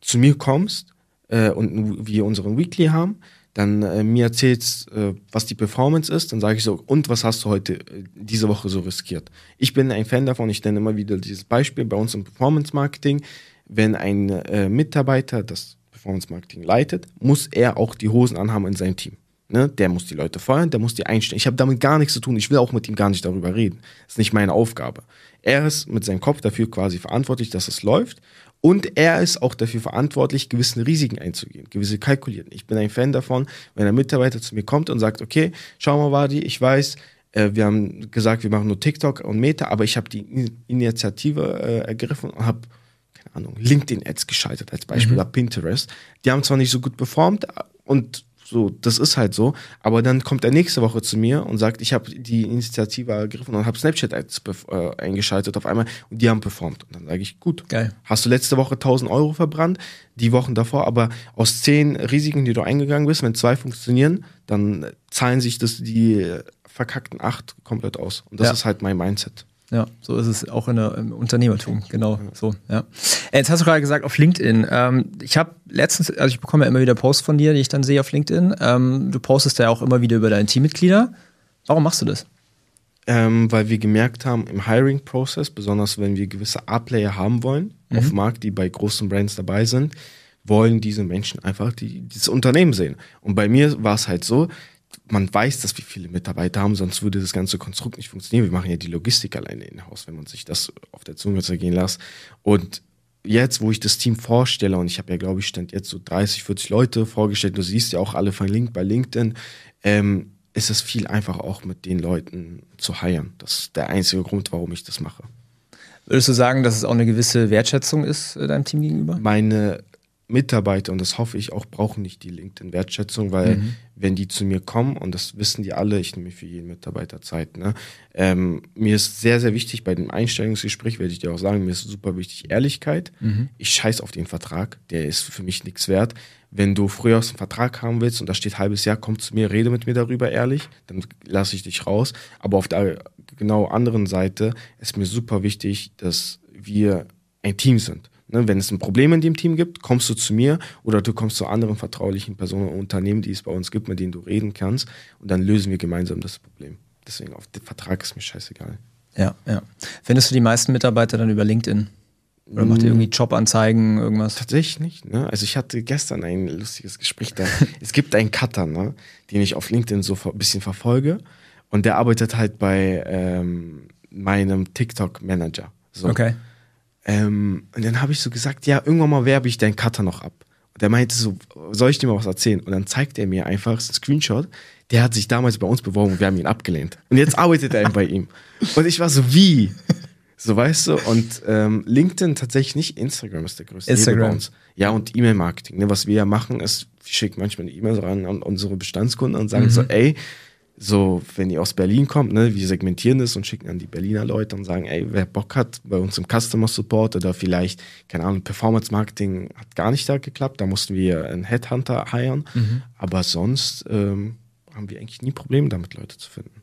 zu mir kommst äh, und wir unseren Weekly haben, dann äh, mir erzählst, äh, was die Performance ist, dann sage ich so, und was hast du heute äh, diese Woche so riskiert? Ich bin ein Fan davon, ich nenne immer wieder dieses Beispiel bei uns im Performance Marketing, wenn ein äh, Mitarbeiter das Performance Marketing leitet, muss er auch die Hosen anhaben in seinem Team. Ne? Der muss die Leute feuern, der muss die einstellen. Ich habe damit gar nichts zu tun. Ich will auch mit ihm gar nicht darüber reden. Das ist nicht meine Aufgabe. Er ist mit seinem Kopf dafür quasi verantwortlich, dass es läuft. Und er ist auch dafür verantwortlich, gewisse Risiken einzugehen, gewisse kalkulieren. Ich bin ein Fan davon, wenn ein Mitarbeiter zu mir kommt und sagt, okay, schau mal, Wadi, ich weiß, äh, wir haben gesagt, wir machen nur TikTok und Meta, aber ich habe die Initiative äh, ergriffen und habe keine Ahnung, LinkedIn-Ads geschaltet als Beispiel mhm. oder Pinterest. Die haben zwar nicht so gut performt und so, das ist halt so. Aber dann kommt er nächste Woche zu mir und sagt, ich habe die Initiative ergriffen und habe Snapchat-Ads äh, eingeschaltet auf einmal und die haben performt. Und dann sage ich, gut, Geil. hast du letzte Woche 1000 Euro verbrannt, die Wochen davor, aber aus zehn Risiken, die du eingegangen bist, wenn zwei funktionieren, dann zahlen sich das die verkackten acht komplett aus. Und das ja. ist halt mein Mindset. Ja, so ist es auch in der, im Unternehmertum, genau so. Ja. Äh, jetzt hast du gerade gesagt auf LinkedIn. Ähm, ich habe letztens, also ich bekomme ja immer wieder Posts von dir, die ich dann sehe auf LinkedIn. Ähm, du postest ja auch immer wieder über deine Teammitglieder. Warum machst du das? Ähm, weil wir gemerkt haben, im Hiring-Prozess, besonders wenn wir gewisse A-Player haben wollen, mhm. auf dem Markt, die bei großen Brands dabei sind, wollen diese Menschen einfach die, dieses Unternehmen sehen. Und bei mir war es halt so, man weiß, dass wir viele Mitarbeiter haben, sonst würde das ganze Konstrukt nicht funktionieren. Wir machen ja die Logistik alleine in Haus, wenn man sich das auf der Zunge zergehen lässt. Und jetzt, wo ich das Team vorstelle, und ich habe ja, glaube ich, stand jetzt so 30, 40 Leute vorgestellt, du siehst ja auch alle verlinkt bei LinkedIn, ähm, ist es viel einfacher auch mit den Leuten zu heiern. Das ist der einzige Grund, warum ich das mache. Würdest du sagen, dass es auch eine gewisse Wertschätzung ist äh, deinem Team gegenüber? Meine Mitarbeiter, und das hoffe ich auch, brauchen nicht die LinkedIn-Wertschätzung, weil mhm. wenn die zu mir kommen, und das wissen die alle, ich nehme für jeden Mitarbeiter Zeit, ne? Ähm, mir ist sehr, sehr wichtig, bei dem Einstellungsgespräch werde ich dir auch sagen, mir ist super wichtig Ehrlichkeit. Mhm. Ich scheiß auf den Vertrag, der ist für mich nichts wert. Wenn du früher aus dem Vertrag haben willst und da steht halbes Jahr, komm zu mir, rede mit mir darüber ehrlich, dann lasse ich dich raus. Aber auf der genau anderen Seite ist mir super wichtig, dass wir ein Team sind. Ne, wenn es ein Problem in dem Team gibt, kommst du zu mir oder du kommst zu anderen vertraulichen Personen und Unternehmen, die es bei uns gibt, mit denen du reden kannst und dann lösen wir gemeinsam das Problem. Deswegen auf den Vertrag ist mir scheißegal. Ja, ja. Findest du die meisten Mitarbeiter dann über LinkedIn? Oder macht ihr irgendwie mm. Jobanzeigen, irgendwas? Tatsächlich nicht. Ne? Also ich hatte gestern ein lustiges Gespräch da. es gibt einen Cutter, ne? den ich auf LinkedIn so ein bisschen verfolge. Und der arbeitet halt bei ähm, meinem TikTok-Manager. So. Okay. Ähm, und dann habe ich so gesagt, ja, irgendwann mal werbe ich deinen Cutter noch ab. Und der meinte so, soll ich dir mal was erzählen? Und dann zeigt er mir einfach einen Screenshot, der hat sich damals bei uns beworben und wir haben ihn abgelehnt. Und jetzt arbeitet er bei ihm. Und ich war so, wie? So, weißt du? Und ähm, LinkedIn tatsächlich nicht, Instagram ist der größte Instagram. bei uns. Ja, und E-Mail-Marketing. Ne? Was wir ja machen, ist, wir schicken manchmal eine E-Mail ran an unsere Bestandskunden und sagen mhm. so, ey, so, wenn ihr aus Berlin kommt, ne, wir segmentieren das und schicken an die Berliner Leute und sagen, ey, wer Bock hat, bei uns im Customer Support oder vielleicht, keine Ahnung, Performance Marketing hat gar nicht da geklappt, da mussten wir einen Headhunter heiren, mhm. aber sonst ähm, haben wir eigentlich nie Probleme damit, Leute zu finden.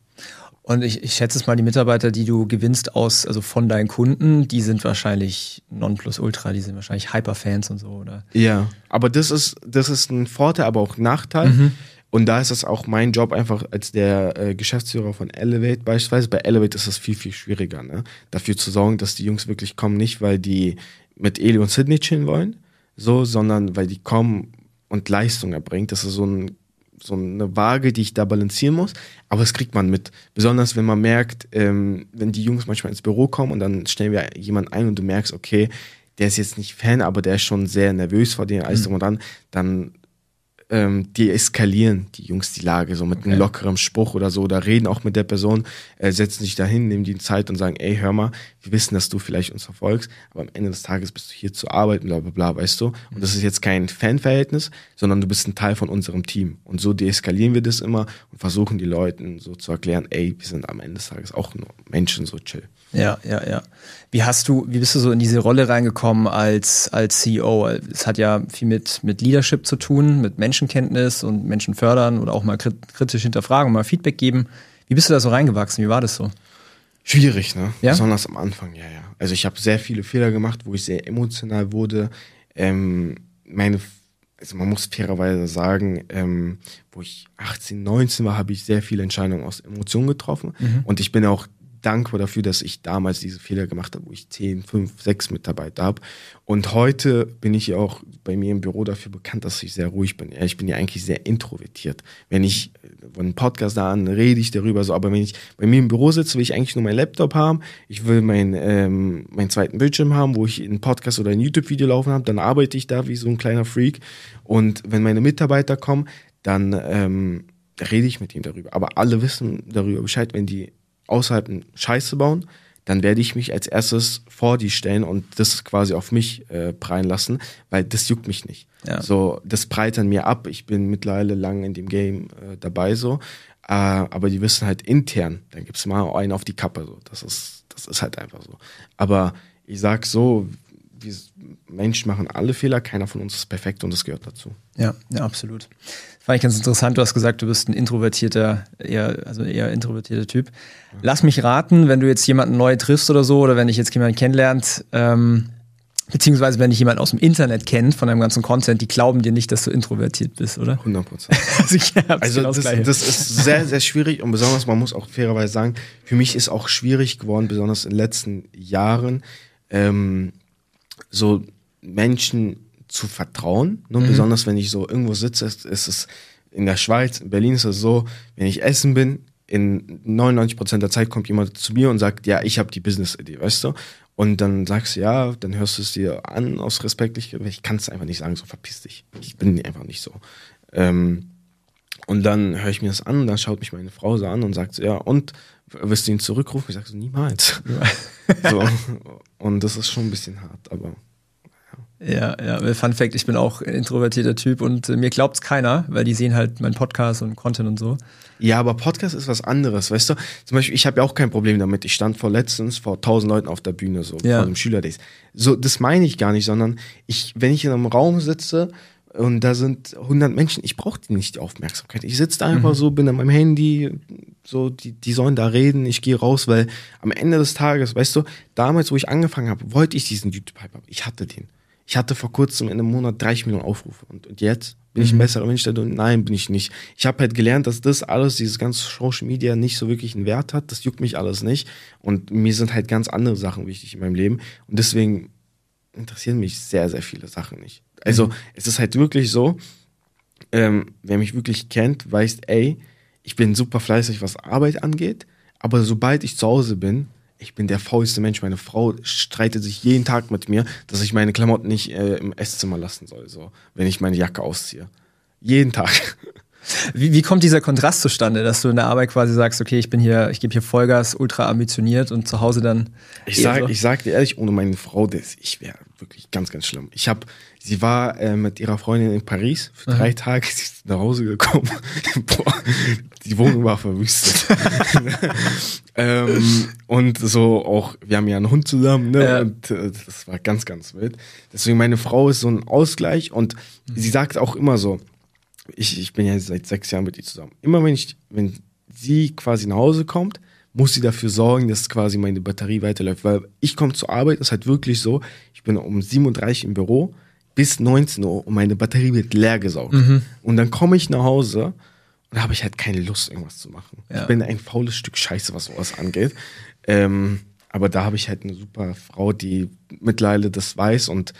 Und ich, ich schätze es mal, die Mitarbeiter, die du gewinnst aus, also von deinen Kunden, die sind wahrscheinlich Nonplusultra, die sind wahrscheinlich Hyperfans und so, oder? Ja, aber das ist, das ist ein Vorteil, aber auch ein Nachteil. Mhm und da ist es auch mein Job einfach als der äh, Geschäftsführer von Elevate beispielsweise. Bei Elevate ist es viel, viel schwieriger, ne? dafür zu sorgen, dass die Jungs wirklich kommen, nicht weil die mit Eli und Sydney chillen wollen, so, sondern weil die kommen und Leistung erbringt. Das ist so, ein, so eine Waage, die ich da balancieren muss. Aber das kriegt man mit. Besonders wenn man merkt, ähm, wenn die Jungs manchmal ins Büro kommen und dann stellen wir jemanden ein und du merkst, okay, der ist jetzt nicht Fan, aber der ist schon sehr nervös vor den Leistungen mhm. und dann, dann ähm, deeskalieren die Jungs die Lage, so mit okay. einem lockeren Spruch oder so, oder reden auch mit der Person, äh, setzen sich dahin, nehmen die Zeit und sagen, ey, hör mal, wir wissen, dass du vielleicht uns verfolgst, aber am Ende des Tages bist du hier zu arbeiten, bla bla bla, weißt du? Und das ist jetzt kein Fanverhältnis, sondern du bist ein Teil von unserem Team. Und so deeskalieren wir das immer und versuchen die Leuten so zu erklären, ey, wir sind am Ende des Tages auch nur Menschen, so chill. Ja, ja, ja. Wie hast du, wie bist du so in diese Rolle reingekommen als, als CEO? Es hat ja viel mit, mit Leadership zu tun, mit Menschenkenntnis und Menschen fördern oder auch mal kritisch hinterfragen, mal Feedback geben. Wie bist du da so reingewachsen? Wie war das so? Schwierig, ne? Ja? Besonders am Anfang, ja, ja. Also ich habe sehr viele Fehler gemacht, wo ich sehr emotional wurde. Ähm, meine, also man muss fairerweise sagen, ähm, wo ich 18, 19 war, habe ich sehr viele Entscheidungen aus Emotionen getroffen. Mhm. Und ich bin auch dankbar dafür, dass ich damals diese Fehler gemacht habe, wo ich 10, 5, 6 Mitarbeiter habe. Und heute bin ich ja auch bei mir im Büro dafür bekannt, dass ich sehr ruhig bin. Ja, ich bin ja eigentlich sehr introvertiert. Wenn ich von einem Podcast da an, rede ich darüber so, aber wenn ich bei mir im Büro sitze, will ich eigentlich nur meinen Laptop haben. Ich will mein, ähm, meinen zweiten Bildschirm haben, wo ich einen Podcast oder ein YouTube-Video laufen habe. Dann arbeite ich da wie so ein kleiner Freak. Und wenn meine Mitarbeiter kommen, dann ähm, rede ich mit ihnen darüber. Aber alle wissen darüber Bescheid, wenn die außerhalb eine Scheiße bauen, dann werde ich mich als erstes vor die stellen und das quasi auf mich äh, prallen lassen, weil das juckt mich nicht. Ja. So, das prallt an mir ab. Ich bin mittlerweile lang in dem Game äh, dabei so, äh, aber die wissen halt intern, dann gibt's mal einen auf die Kappe so. Das ist, das ist halt einfach so. Aber ich sag so, wir Menschen machen alle Fehler, keiner von uns ist perfekt und das gehört dazu. Ja, ja, absolut. Fand ich ganz interessant. Du hast gesagt, du bist ein introvertierter, eher, also eher introvertierter Typ. Lass mich raten, wenn du jetzt jemanden neu triffst oder so, oder wenn dich jetzt jemand kennenlernt, ähm, beziehungsweise wenn dich jemand aus dem Internet kennt, von deinem ganzen Content, die glauben dir nicht, dass du introvertiert bist, oder? 100 Prozent. also, also genau das, das, ist sehr, sehr schwierig und besonders, man muss auch fairerweise sagen, für mich ist auch schwierig geworden, besonders in den letzten Jahren, ähm, so Menschen zu vertrauen. Ne? Mhm. Besonders wenn ich so irgendwo sitze, ist, ist es in der Schweiz, in Berlin ist es so, wenn ich essen bin, in 99% der Zeit kommt jemand zu mir und sagt, ja, ich habe die Business-Idee, weißt du? Und dann sagst du ja, dann hörst du es dir an aus Respekt. Ich, kann es einfach nicht sagen, so verpiss dich. Ich bin einfach nicht so. Ähm, und dann höre ich mir das an und dann schaut mich meine Frau so an und sagt so, ja, und wirst du ihn zurückrufen? Ich sage so, niemals. so. Und das ist schon ein bisschen hart, aber ja, ja. Fun Fact, ich bin auch ein introvertierter Typ und äh, mir glaubt es keiner, weil die sehen halt meinen Podcast und Content und so. Ja, aber Podcast ist was anderes, weißt du? Zum Beispiel, ich habe ja auch kein Problem damit. Ich stand vor letztens vor tausend Leuten auf der Bühne, so ja. vor dem Schülerdays. So, das meine ich gar nicht, sondern ich, wenn ich in einem Raum sitze und da sind 100 Menschen, ich brauche die nicht die Aufmerksamkeit. Ich sitze da einfach mhm. so, bin an meinem Handy, so, die, die sollen da reden, ich gehe raus, weil am Ende des Tages, weißt du, damals, wo ich angefangen habe, wollte ich diesen YouTube-Hype haben. Ich hatte den. Ich hatte vor kurzem in einem Monat 30 Millionen Aufrufe. Und, und jetzt bin ich ein mhm. besserer Mensch. Und nein, bin ich nicht. Ich habe halt gelernt, dass das alles, dieses ganze Social Media nicht so wirklich einen Wert hat. Das juckt mich alles nicht. Und mir sind halt ganz andere Sachen wichtig in meinem Leben. Und deswegen interessieren mich sehr, sehr viele Sachen nicht. Also mhm. es ist halt wirklich so, ähm, wer mich wirklich kennt, weiß, ey, ich bin super fleißig, was Arbeit angeht. Aber sobald ich zu Hause bin, ich bin der faulste Mensch. Meine Frau streitet sich jeden Tag mit mir, dass ich meine Klamotten nicht äh, im Esszimmer lassen soll, so, wenn ich meine Jacke ausziehe. Jeden Tag. Wie, wie kommt dieser Kontrast zustande, dass du in der Arbeit quasi sagst, okay, ich bin hier, ich gebe hier Vollgas, ultra ambitioniert und zu Hause dann. Ich sag, so? ich sag dir ehrlich, ohne meine Frau, das, ich wäre wirklich ganz, ganz schlimm. Ich habe Sie war äh, mit ihrer Freundin in Paris für drei Aha. Tage. Sie ist nach Hause gekommen. Boah, die Wohnung war verwüstet. ähm, und so auch, wir haben ja einen Hund zusammen, ne? Ja. Und äh, das war ganz, ganz wild. Deswegen, meine Frau ist so ein Ausgleich und mhm. sie sagt auch immer so, ich, ich bin ja seit sechs Jahren mit ihr zusammen. Immer wenn ich, wenn sie quasi nach Hause kommt, muss sie dafür sorgen, dass quasi meine Batterie weiterläuft. Weil ich komme zur Arbeit, ist halt wirklich so, ich bin um 37 im Büro, bis 19 Uhr und meine Batterie wird leer gesaugt. Mhm. Und dann komme ich nach Hause und da habe ich halt keine Lust, irgendwas zu machen. Ja. Ich bin ein faules Stück Scheiße, was sowas angeht. Ähm, aber da habe ich halt eine super Frau, die mittlerweile das weiß und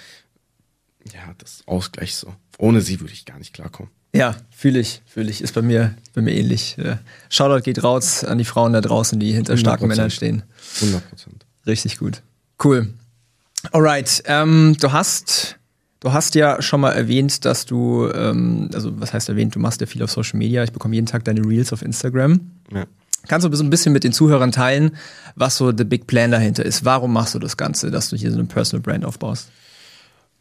ja, das Ausgleich so. Ohne sie würde ich gar nicht klarkommen. Ja, fühle ich, fühle ich. Ist bei mir, bei mir ähnlich. Shoutout geht raus an die Frauen da draußen, die hinter starken Männern stehen. 100 Prozent. Richtig gut. Cool. Alright, ähm, du hast Du hast ja schon mal erwähnt, dass du, ähm, also was heißt erwähnt, du machst ja viel auf Social Media. Ich bekomme jeden Tag deine Reels auf Instagram. Ja. Kannst du so ein bisschen mit den Zuhörern teilen, was so der Big Plan dahinter ist? Warum machst du das Ganze, dass du hier so eine Personal Brand aufbaust?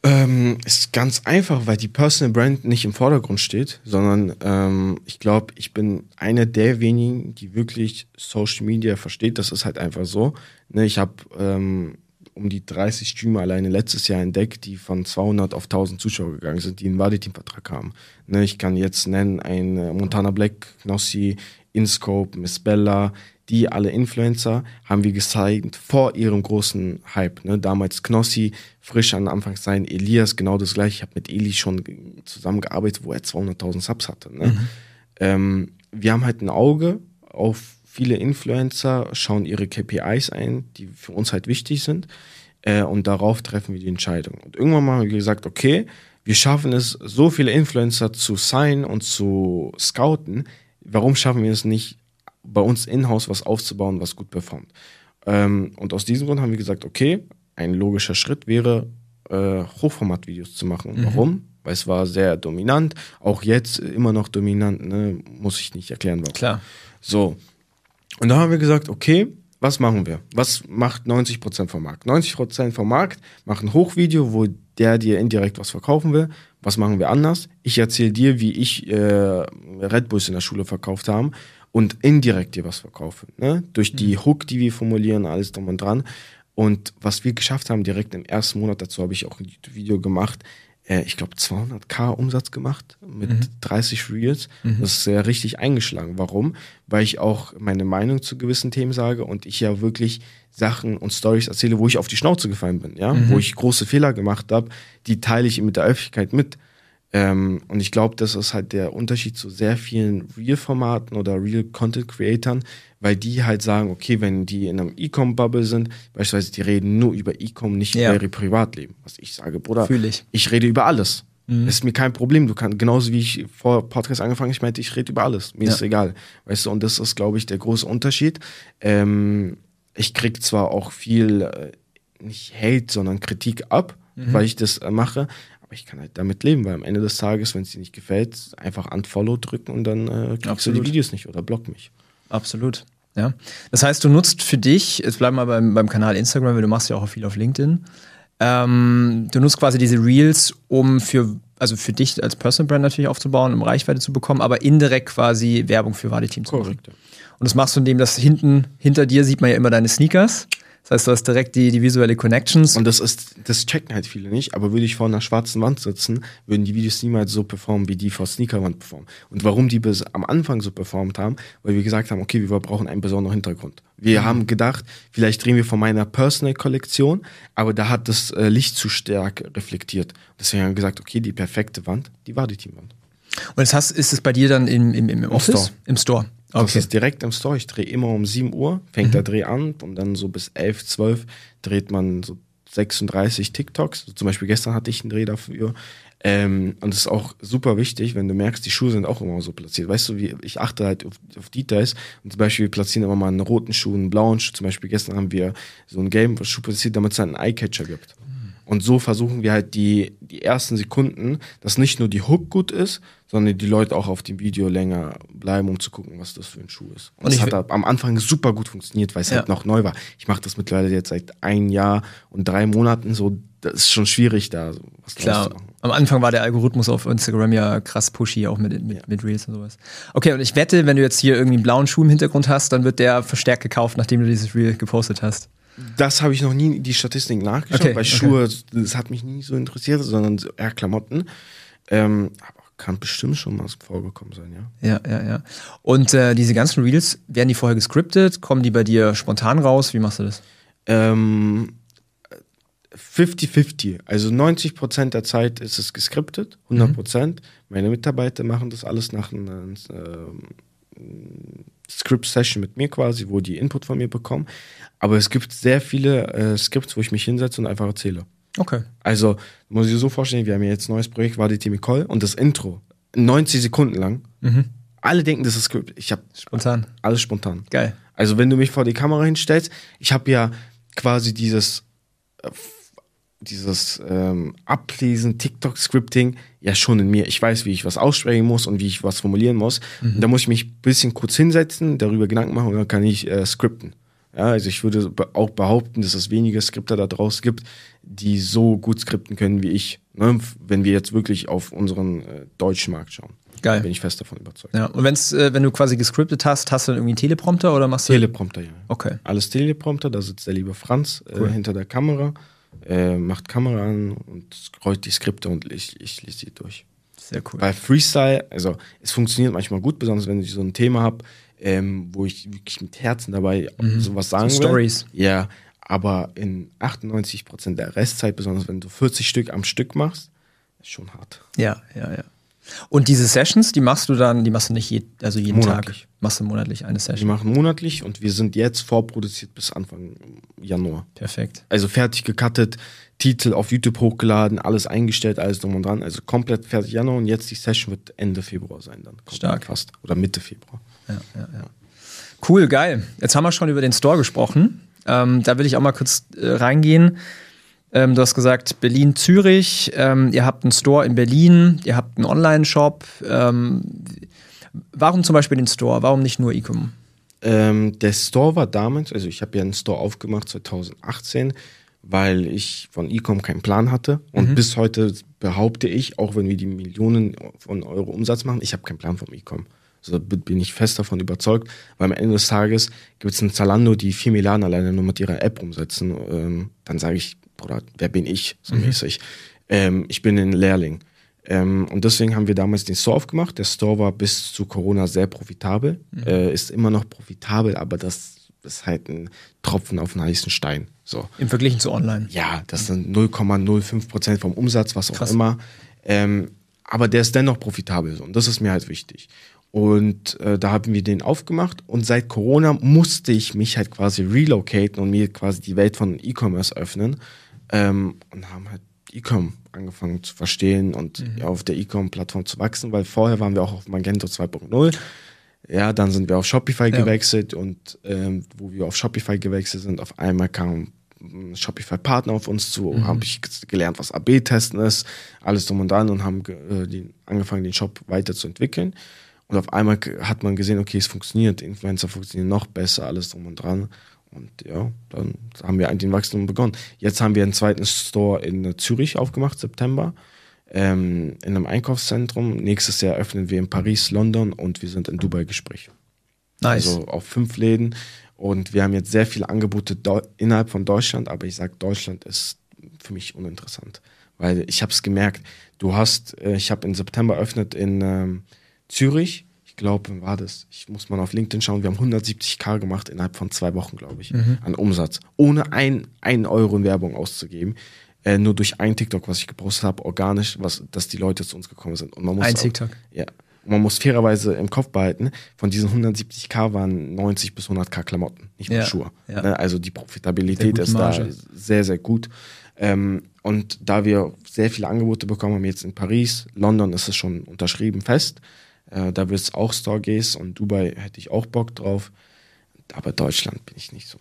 Ähm, ist ganz einfach, weil die Personal Brand nicht im Vordergrund steht, sondern ähm, ich glaube, ich bin einer der wenigen, die wirklich Social Media versteht. Das ist halt einfach so. Ne, ich habe ähm, um die 30 Streamer alleine letztes Jahr entdeckt, die von 200 auf 1000 Zuschauer gegangen sind, die einen Wadi-Team-Vertrag haben. Ne, ich kann jetzt nennen ein äh, Montana Black, Knossi, Inscope, Miss Bella, die alle Influencer haben wir gezeigt vor ihrem großen Hype. Ne? Damals Knossi, frisch an Anfang sein, Elias, genau das gleiche. Ich habe mit Eli schon zusammengearbeitet, wo er 200.000 Subs hatte. Ne? Mhm. Ähm, wir haben halt ein Auge auf viele Influencer schauen ihre KPIs ein, die für uns halt wichtig sind. Äh, und darauf treffen wir die Entscheidung. Und irgendwann mal haben wir gesagt, okay, wir schaffen es, so viele Influencer zu sein und zu scouten. Warum schaffen wir es nicht, bei uns in-house was aufzubauen, was gut performt? Ähm, und aus diesem Grund haben wir gesagt, okay, ein logischer Schritt wäre, äh, Hochformat-Videos zu machen. Mhm. Warum? Weil es war sehr dominant, auch jetzt immer noch dominant, ne? muss ich nicht erklären, warum. Klar. So. Und da haben wir gesagt, okay, was machen wir? Was macht 90% vom Markt? 90% vom Markt machen ein Hochvideo, wo der dir indirekt was verkaufen will. Was machen wir anders? Ich erzähle dir, wie ich äh, Red Bulls in der Schule verkauft haben und indirekt dir was verkaufe. Ne? Durch die mhm. Hook, die wir formulieren, alles drum und dran. Und was wir geschafft haben, direkt im ersten Monat, dazu habe ich auch ein Video gemacht, äh, ich glaube 200k Umsatz gemacht mit mhm. 30 Reels. Mhm. Das ist sehr richtig eingeschlagen. Warum? Weil ich auch meine Meinung zu gewissen Themen sage und ich ja wirklich Sachen und Stories erzähle, wo ich auf die Schnauze gefallen bin, ja, mhm. wo ich große Fehler gemacht habe, die teile ich mit der Öffentlichkeit mit. Ähm, und ich glaube, das ist halt der Unterschied zu sehr vielen Real-Formaten oder Real-Content-Creatern, weil die halt sagen, okay, wenn die in einem E-Com-Bubble sind, beispielsweise die reden nur über E-Com, nicht ja. über ihr Privatleben. Was ich sage, Bruder, Fühl ich. ich rede über alles. Mhm. Das ist mir kein Problem. Du kannst, genauso wie ich vor Podcast angefangen, ich meinte, ich rede über alles. Mir ja. ist egal. Weißt du, und das ist, glaube ich, der große Unterschied. Ähm, ich krieg zwar auch viel, äh, nicht Hate, sondern Kritik ab, mhm. weil ich das äh, mache, aber ich kann halt damit leben, weil am Ende des Tages, wenn es dir nicht gefällt, einfach Unfollow drücken und dann äh, kriegst Absolut. du die Videos nicht oder block mich. Absolut. Ja. Das heißt, du nutzt für dich, jetzt bleib mal beim, beim Kanal Instagram, weil du machst ja auch viel auf LinkedIn. Ähm, du nutzt quasi diese Reels, um für, also für dich als Personal Brand natürlich aufzubauen, um Reichweite zu bekommen, aber indirekt quasi Werbung für Wadi-Team zu machen. Korrekt. Und das machst du, indem das hinten, hinter dir sieht man ja immer deine Sneakers. Das heißt, du hast direkt die, die visuelle Connections. Und das ist, das checken halt viele nicht, aber würde ich vor einer schwarzen Wand sitzen, würden die Videos niemals so performen, wie die vor Sneakerwand performen. Und warum die bis am Anfang so performt haben, weil wir gesagt haben, okay, wir brauchen einen besonderen Hintergrund. Wir mhm. haben gedacht, vielleicht drehen wir von meiner Personal-Kollektion, aber da hat das äh, Licht zu stark reflektiert. Deswegen haben wir gesagt, okay, die perfekte Wand, die war die Teamwand. Und das heißt, ist es bei dir dann im, im, im Office? Im Store. Im Store. Okay. Das ist direkt im Store. Ich drehe immer um 7 Uhr, fängt mhm. der Dreh an und dann so bis 11, 12 dreht man so 36 TikToks. So zum Beispiel gestern hatte ich einen Dreh dafür. Ähm, und es ist auch super wichtig, wenn du merkst, die Schuhe sind auch immer so platziert. Weißt du, wie, ich achte halt auf, auf Details. Und zum Beispiel wir platzieren immer mal einen roten Schuh, einen blauen Schuh. Zum Beispiel gestern haben wir so einen gelben Schuh platziert, damit es halt einen Eyecatcher gibt. Und so versuchen wir halt die, die ersten Sekunden, dass nicht nur die Hook gut ist, sondern die Leute auch auf dem Video länger bleiben, um zu gucken, was das für ein Schuh ist. Und, und es hat am Anfang super gut funktioniert, weil es ja. halt noch neu war. Ich mache das mittlerweile jetzt seit ein Jahr und drei Monaten so. Das ist schon schwierig, da was Klar. Am Anfang war der Algorithmus auf Instagram ja krass pushy, auch mit, mit, ja. mit Reels und sowas. Okay, und ich wette, wenn du jetzt hier irgendwie einen blauen Schuh im Hintergrund hast, dann wird der verstärkt gekauft, nachdem du dieses Reel gepostet hast. Das habe ich noch nie die Statistik nachgeschaut, okay, weil okay. Schuhe, das hat mich nie so interessiert, sondern eher Klamotten. Ähm, kann bestimmt schon mal vorgekommen sein, ja. Ja, ja, ja. Und äh, diese ganzen Reels, werden die vorher gescriptet? Kommen die bei dir spontan raus? Wie machst du das? Ähm, 50-50. Also 90% der Zeit ist es gescriptet, 100%. Mhm. Meine Mitarbeiter machen das alles nach einer äh, Script-Session mit mir quasi, wo die Input von mir bekommen. Aber es gibt sehr viele äh, Skripts, wo ich mich hinsetze und einfach erzähle. Okay. Also, muss ich dir so vorstellen, wir haben ja jetzt ein neues Projekt, war die Team Call und das Intro, 90 Sekunden lang. Mhm. Alle denken, das ist Skript. Ich habe spontan. Alles spontan. Geil. Also, wenn du mich vor die Kamera hinstellst, ich habe ja quasi dieses äh, dieses ähm, Ablesen, TikTok-Scripting ja schon in mir. Ich weiß, wie ich was aussprechen muss und wie ich was formulieren muss. Mhm. Da muss ich mich ein bisschen kurz hinsetzen, darüber Gedanken machen und dann kann ich äh, scripten. Ja, also ich würde auch behaupten, dass es wenige Skripter da draußen gibt, die so gut skripten können wie ich. Ne? Wenn wir jetzt wirklich auf unseren äh, deutschen Markt schauen. Geil. Bin ich fest davon überzeugt. Ja, und wenn's, äh, wenn du quasi gescriptet hast, hast du dann irgendwie einen Teleprompter oder machst du. Teleprompter, ja. Okay. Alles Teleprompter, da sitzt der liebe Franz äh, cool. hinter der Kamera, äh, macht Kamera an und scrollt die Skripte und ich, ich lese die durch. Sehr cool. Bei Freestyle, also es funktioniert manchmal gut, besonders wenn ich so ein Thema habe, ähm, wo ich wirklich mit Herzen dabei mhm. sowas sagen so will. Stories. Ja, aber in 98 Prozent der Restzeit, besonders wenn du 40 Stück am Stück machst, ist schon hart. Ja, ja, ja. Und diese Sessions, die machst du dann, die machst du nicht je, also jeden Monatlich. Tag, machst du monatlich eine Wir Session. machen monatlich und wir sind jetzt vorproduziert bis Anfang Januar. Perfekt. Also fertig gecuttet, Titel auf YouTube hochgeladen, alles eingestellt, alles drum und dran. Also komplett fertig Januar und jetzt die Session wird Ende Februar sein dann. Stark. Fast. Oder Mitte Februar. Ja, ja, ja. Cool, geil. Jetzt haben wir schon über den Store gesprochen. Ähm, da will ich auch mal kurz äh, reingehen. Ähm, du hast gesagt, Berlin, Zürich. Ähm, ihr habt einen Store in Berlin. Ihr habt einen Online-Shop. Ähm, warum zum Beispiel den Store? Warum nicht nur E-Com? Ähm, der Store war damals, also ich habe ja einen Store aufgemacht 2018, weil ich von Ecom keinen Plan hatte. Und bis heute behaupte ich, auch wenn wir die Millionen von Euro Umsatz machen, ich habe keinen Plan vom Ecom. Also da bin ich fest davon überzeugt, weil am Ende des Tages gibt es einen Zalando, die 4 Milliarden alleine nur mit ihrer App umsetzen. Ähm, dann sage ich, Bruder, wer bin ich, so mäßig. Ähm, ich bin ein Lehrling. Ähm, und deswegen haben wir damals den Store aufgemacht. Der Store war bis zu Corona sehr profitabel, äh, ist immer noch profitabel, aber das ist halt ein Tropfen auf einen heißen Stein. So. Im Vergleich zu online. Ja, das sind 0,05 Prozent vom Umsatz, was auch Krass. immer. Ähm, aber der ist dennoch profitabel so. und das ist mir halt wichtig. Und äh, da haben wir den aufgemacht und seit Corona musste ich mich halt quasi relocaten und mir quasi die Welt von E-Commerce öffnen ähm, und haben halt E-Com angefangen zu verstehen und ja, auf der E-Com-Plattform zu wachsen, weil vorher waren wir auch auf Magento 2.0. Ja, dann sind wir auf Shopify Ja. gewechselt und ähm, wo wir auf Shopify gewechselt sind, auf einmal kam ein Shopify-Partner auf uns zu, Mhm. habe ich gelernt, was AB-Testen ist, alles drum und dran und haben äh, den, angefangen, den Shop weiterzuentwickeln. Und auf einmal hat man gesehen, okay, es funktioniert, Influencer funktionieren noch besser, alles drum und dran. Und ja, dann haben wir eigentlich den Wachstum begonnen. Jetzt haben wir einen zweiten Store in Zürich aufgemacht, September, ähm, in einem Einkaufszentrum. Nächstes Jahr öffnen wir in Paris, London und wir sind in Dubai Gespräch. Nice. Also auf fünf Läden. Und wir haben jetzt sehr viele Angebote innerhalb von Deutschland, aber ich sage, Deutschland ist für mich uninteressant. Weil ich habe es gemerkt, du hast, äh, ich habe im September eröffnet in ähm, Zürich. Ich glaube, wann war das? Ich muss mal auf LinkedIn schauen. Wir haben 170k gemacht innerhalb von zwei Wochen, glaube ich, an Umsatz. Ohne ein, einen Euro in Werbung auszugeben. Äh, nur durch ein TikTok, was ich gepostet habe, organisch, was, dass die Leute zu uns gekommen sind. Und man muss Ein auch- TikTok. ja. Und man muss fairerweise im Kopf behalten, von diesen 170k waren 90 bis 100k Klamotten, nicht nur Ja, Schuhe. ja. Ne? Also die Profitabilität ist da Marge. sehr, sehr gut. Ähm, und da wir sehr viele Angebote bekommen haben, jetzt in Paris, London ist es schon unterschrieben fest, äh, da wird es auch Stargaze und Dubai hätte ich auch Bock drauf. Aber Deutschland bin ich nicht so.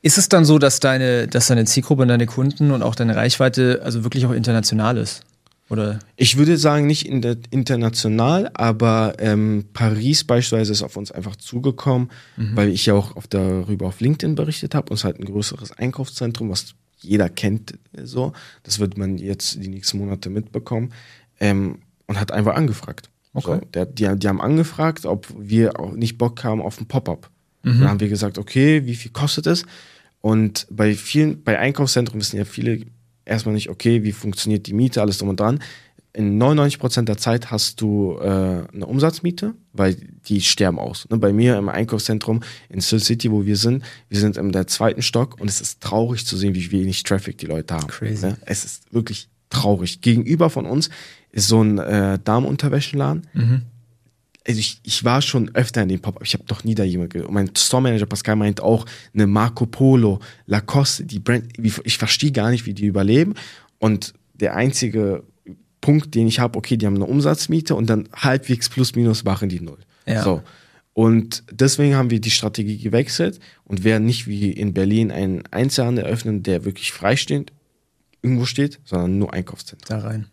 Ist es dann so, dass deine, dass deine Zielgruppe und deine Kunden und auch deine Reichweite also wirklich auch international ist? Oder? Ich würde sagen, nicht in international, aber ähm, Paris beispielsweise ist auf uns einfach zugekommen, weil ich ja auch auf darüber auf LinkedIn berichtet habe. Ist halt ein größeres Einkaufszentrum, was jeder kennt äh, so. Das wird man jetzt die nächsten Monate mitbekommen. Ähm, und hat einfach angefragt. Okay. So, der, die, die haben angefragt, ob wir auch nicht Bock haben auf ein Pop-up. Dann haben wir gesagt, okay, wie viel kostet es? Und bei vielen, bei Einkaufszentren wissen ja viele erstmal nicht, okay, wie funktioniert die Miete, alles drum und dran. In 99% der Zeit hast du äh, eine Umsatzmiete, weil die sterben aus. Ne? Bei mir im Einkaufszentrum in Still City, wo wir sind, wir sind im zweiten Stock und es ist traurig zu sehen, wie wenig Traffic die Leute haben. Crazy. Ne? Es ist wirklich traurig. Gegenüber von uns ist so ein äh, Damenunterwäschenladen. Also ich, ich war schon öfter in dem Pop-Up, ich habe noch nie da jemand ge- Und mein Store-Manager Pascal meint auch, eine Marco Polo, Lacoste, die Brand, ich verstehe gar nicht, wie die überleben. Und der einzige Punkt, den ich habe, okay, die haben eine Umsatzmiete und dann halbwegs plus minus machen die null. Ja. So. Und deswegen haben wir die Strategie gewechselt und werden nicht wie in Berlin einen Einzelhandel eröffnen, der wirklich freistehend irgendwo steht, sondern nur Einkaufszentren. Da rein.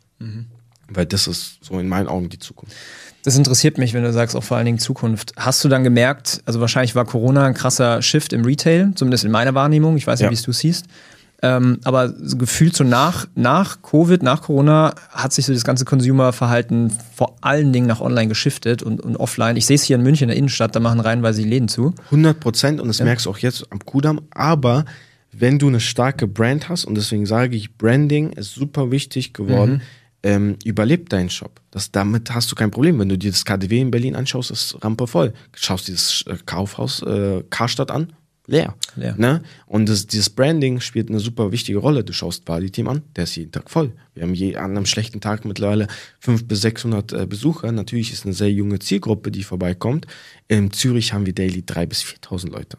Weil das ist so in meinen Augen die Zukunft. Das interessiert mich, wenn du sagst, auch vor allen Dingen Zukunft. Hast du dann gemerkt, also wahrscheinlich war Corona ein krasser Shift im Retail, zumindest in meiner Wahrnehmung, ich weiß nicht, Ja. wie es du siehst. Ähm, aber so gefühlt so nach, nach Covid, nach Corona hat sich so das ganze Consumer-Verhalten vor allen Dingen nach online geschiftet und, und offline. Ich sehe es hier in München in der Innenstadt, da machen reihenweise die Läden zu. 100 Prozent und das merkst du auch jetzt am Kudamm. Aber wenn du eine starke Brand hast, und deswegen sage ich, Branding ist super wichtig geworden, ähm, überlebt dein Shop. Das, damit hast du kein Problem. Wenn du dir das KDW in Berlin anschaust, ist Rampe voll. Schaust dir das äh, Kaufhaus äh, Karstadt an, leer. Leer. Ne? Und das, dieses Branding spielt eine super wichtige Rolle. Du schaust Bali-Team an, der ist jeden Tag voll. Wir haben je an einem schlechten Tag mittlerweile 500 bis 600 äh, Besucher. Natürlich ist eine sehr junge Zielgruppe, die vorbeikommt. In Zürich haben wir daily 3.000 bis 4.000 Leute.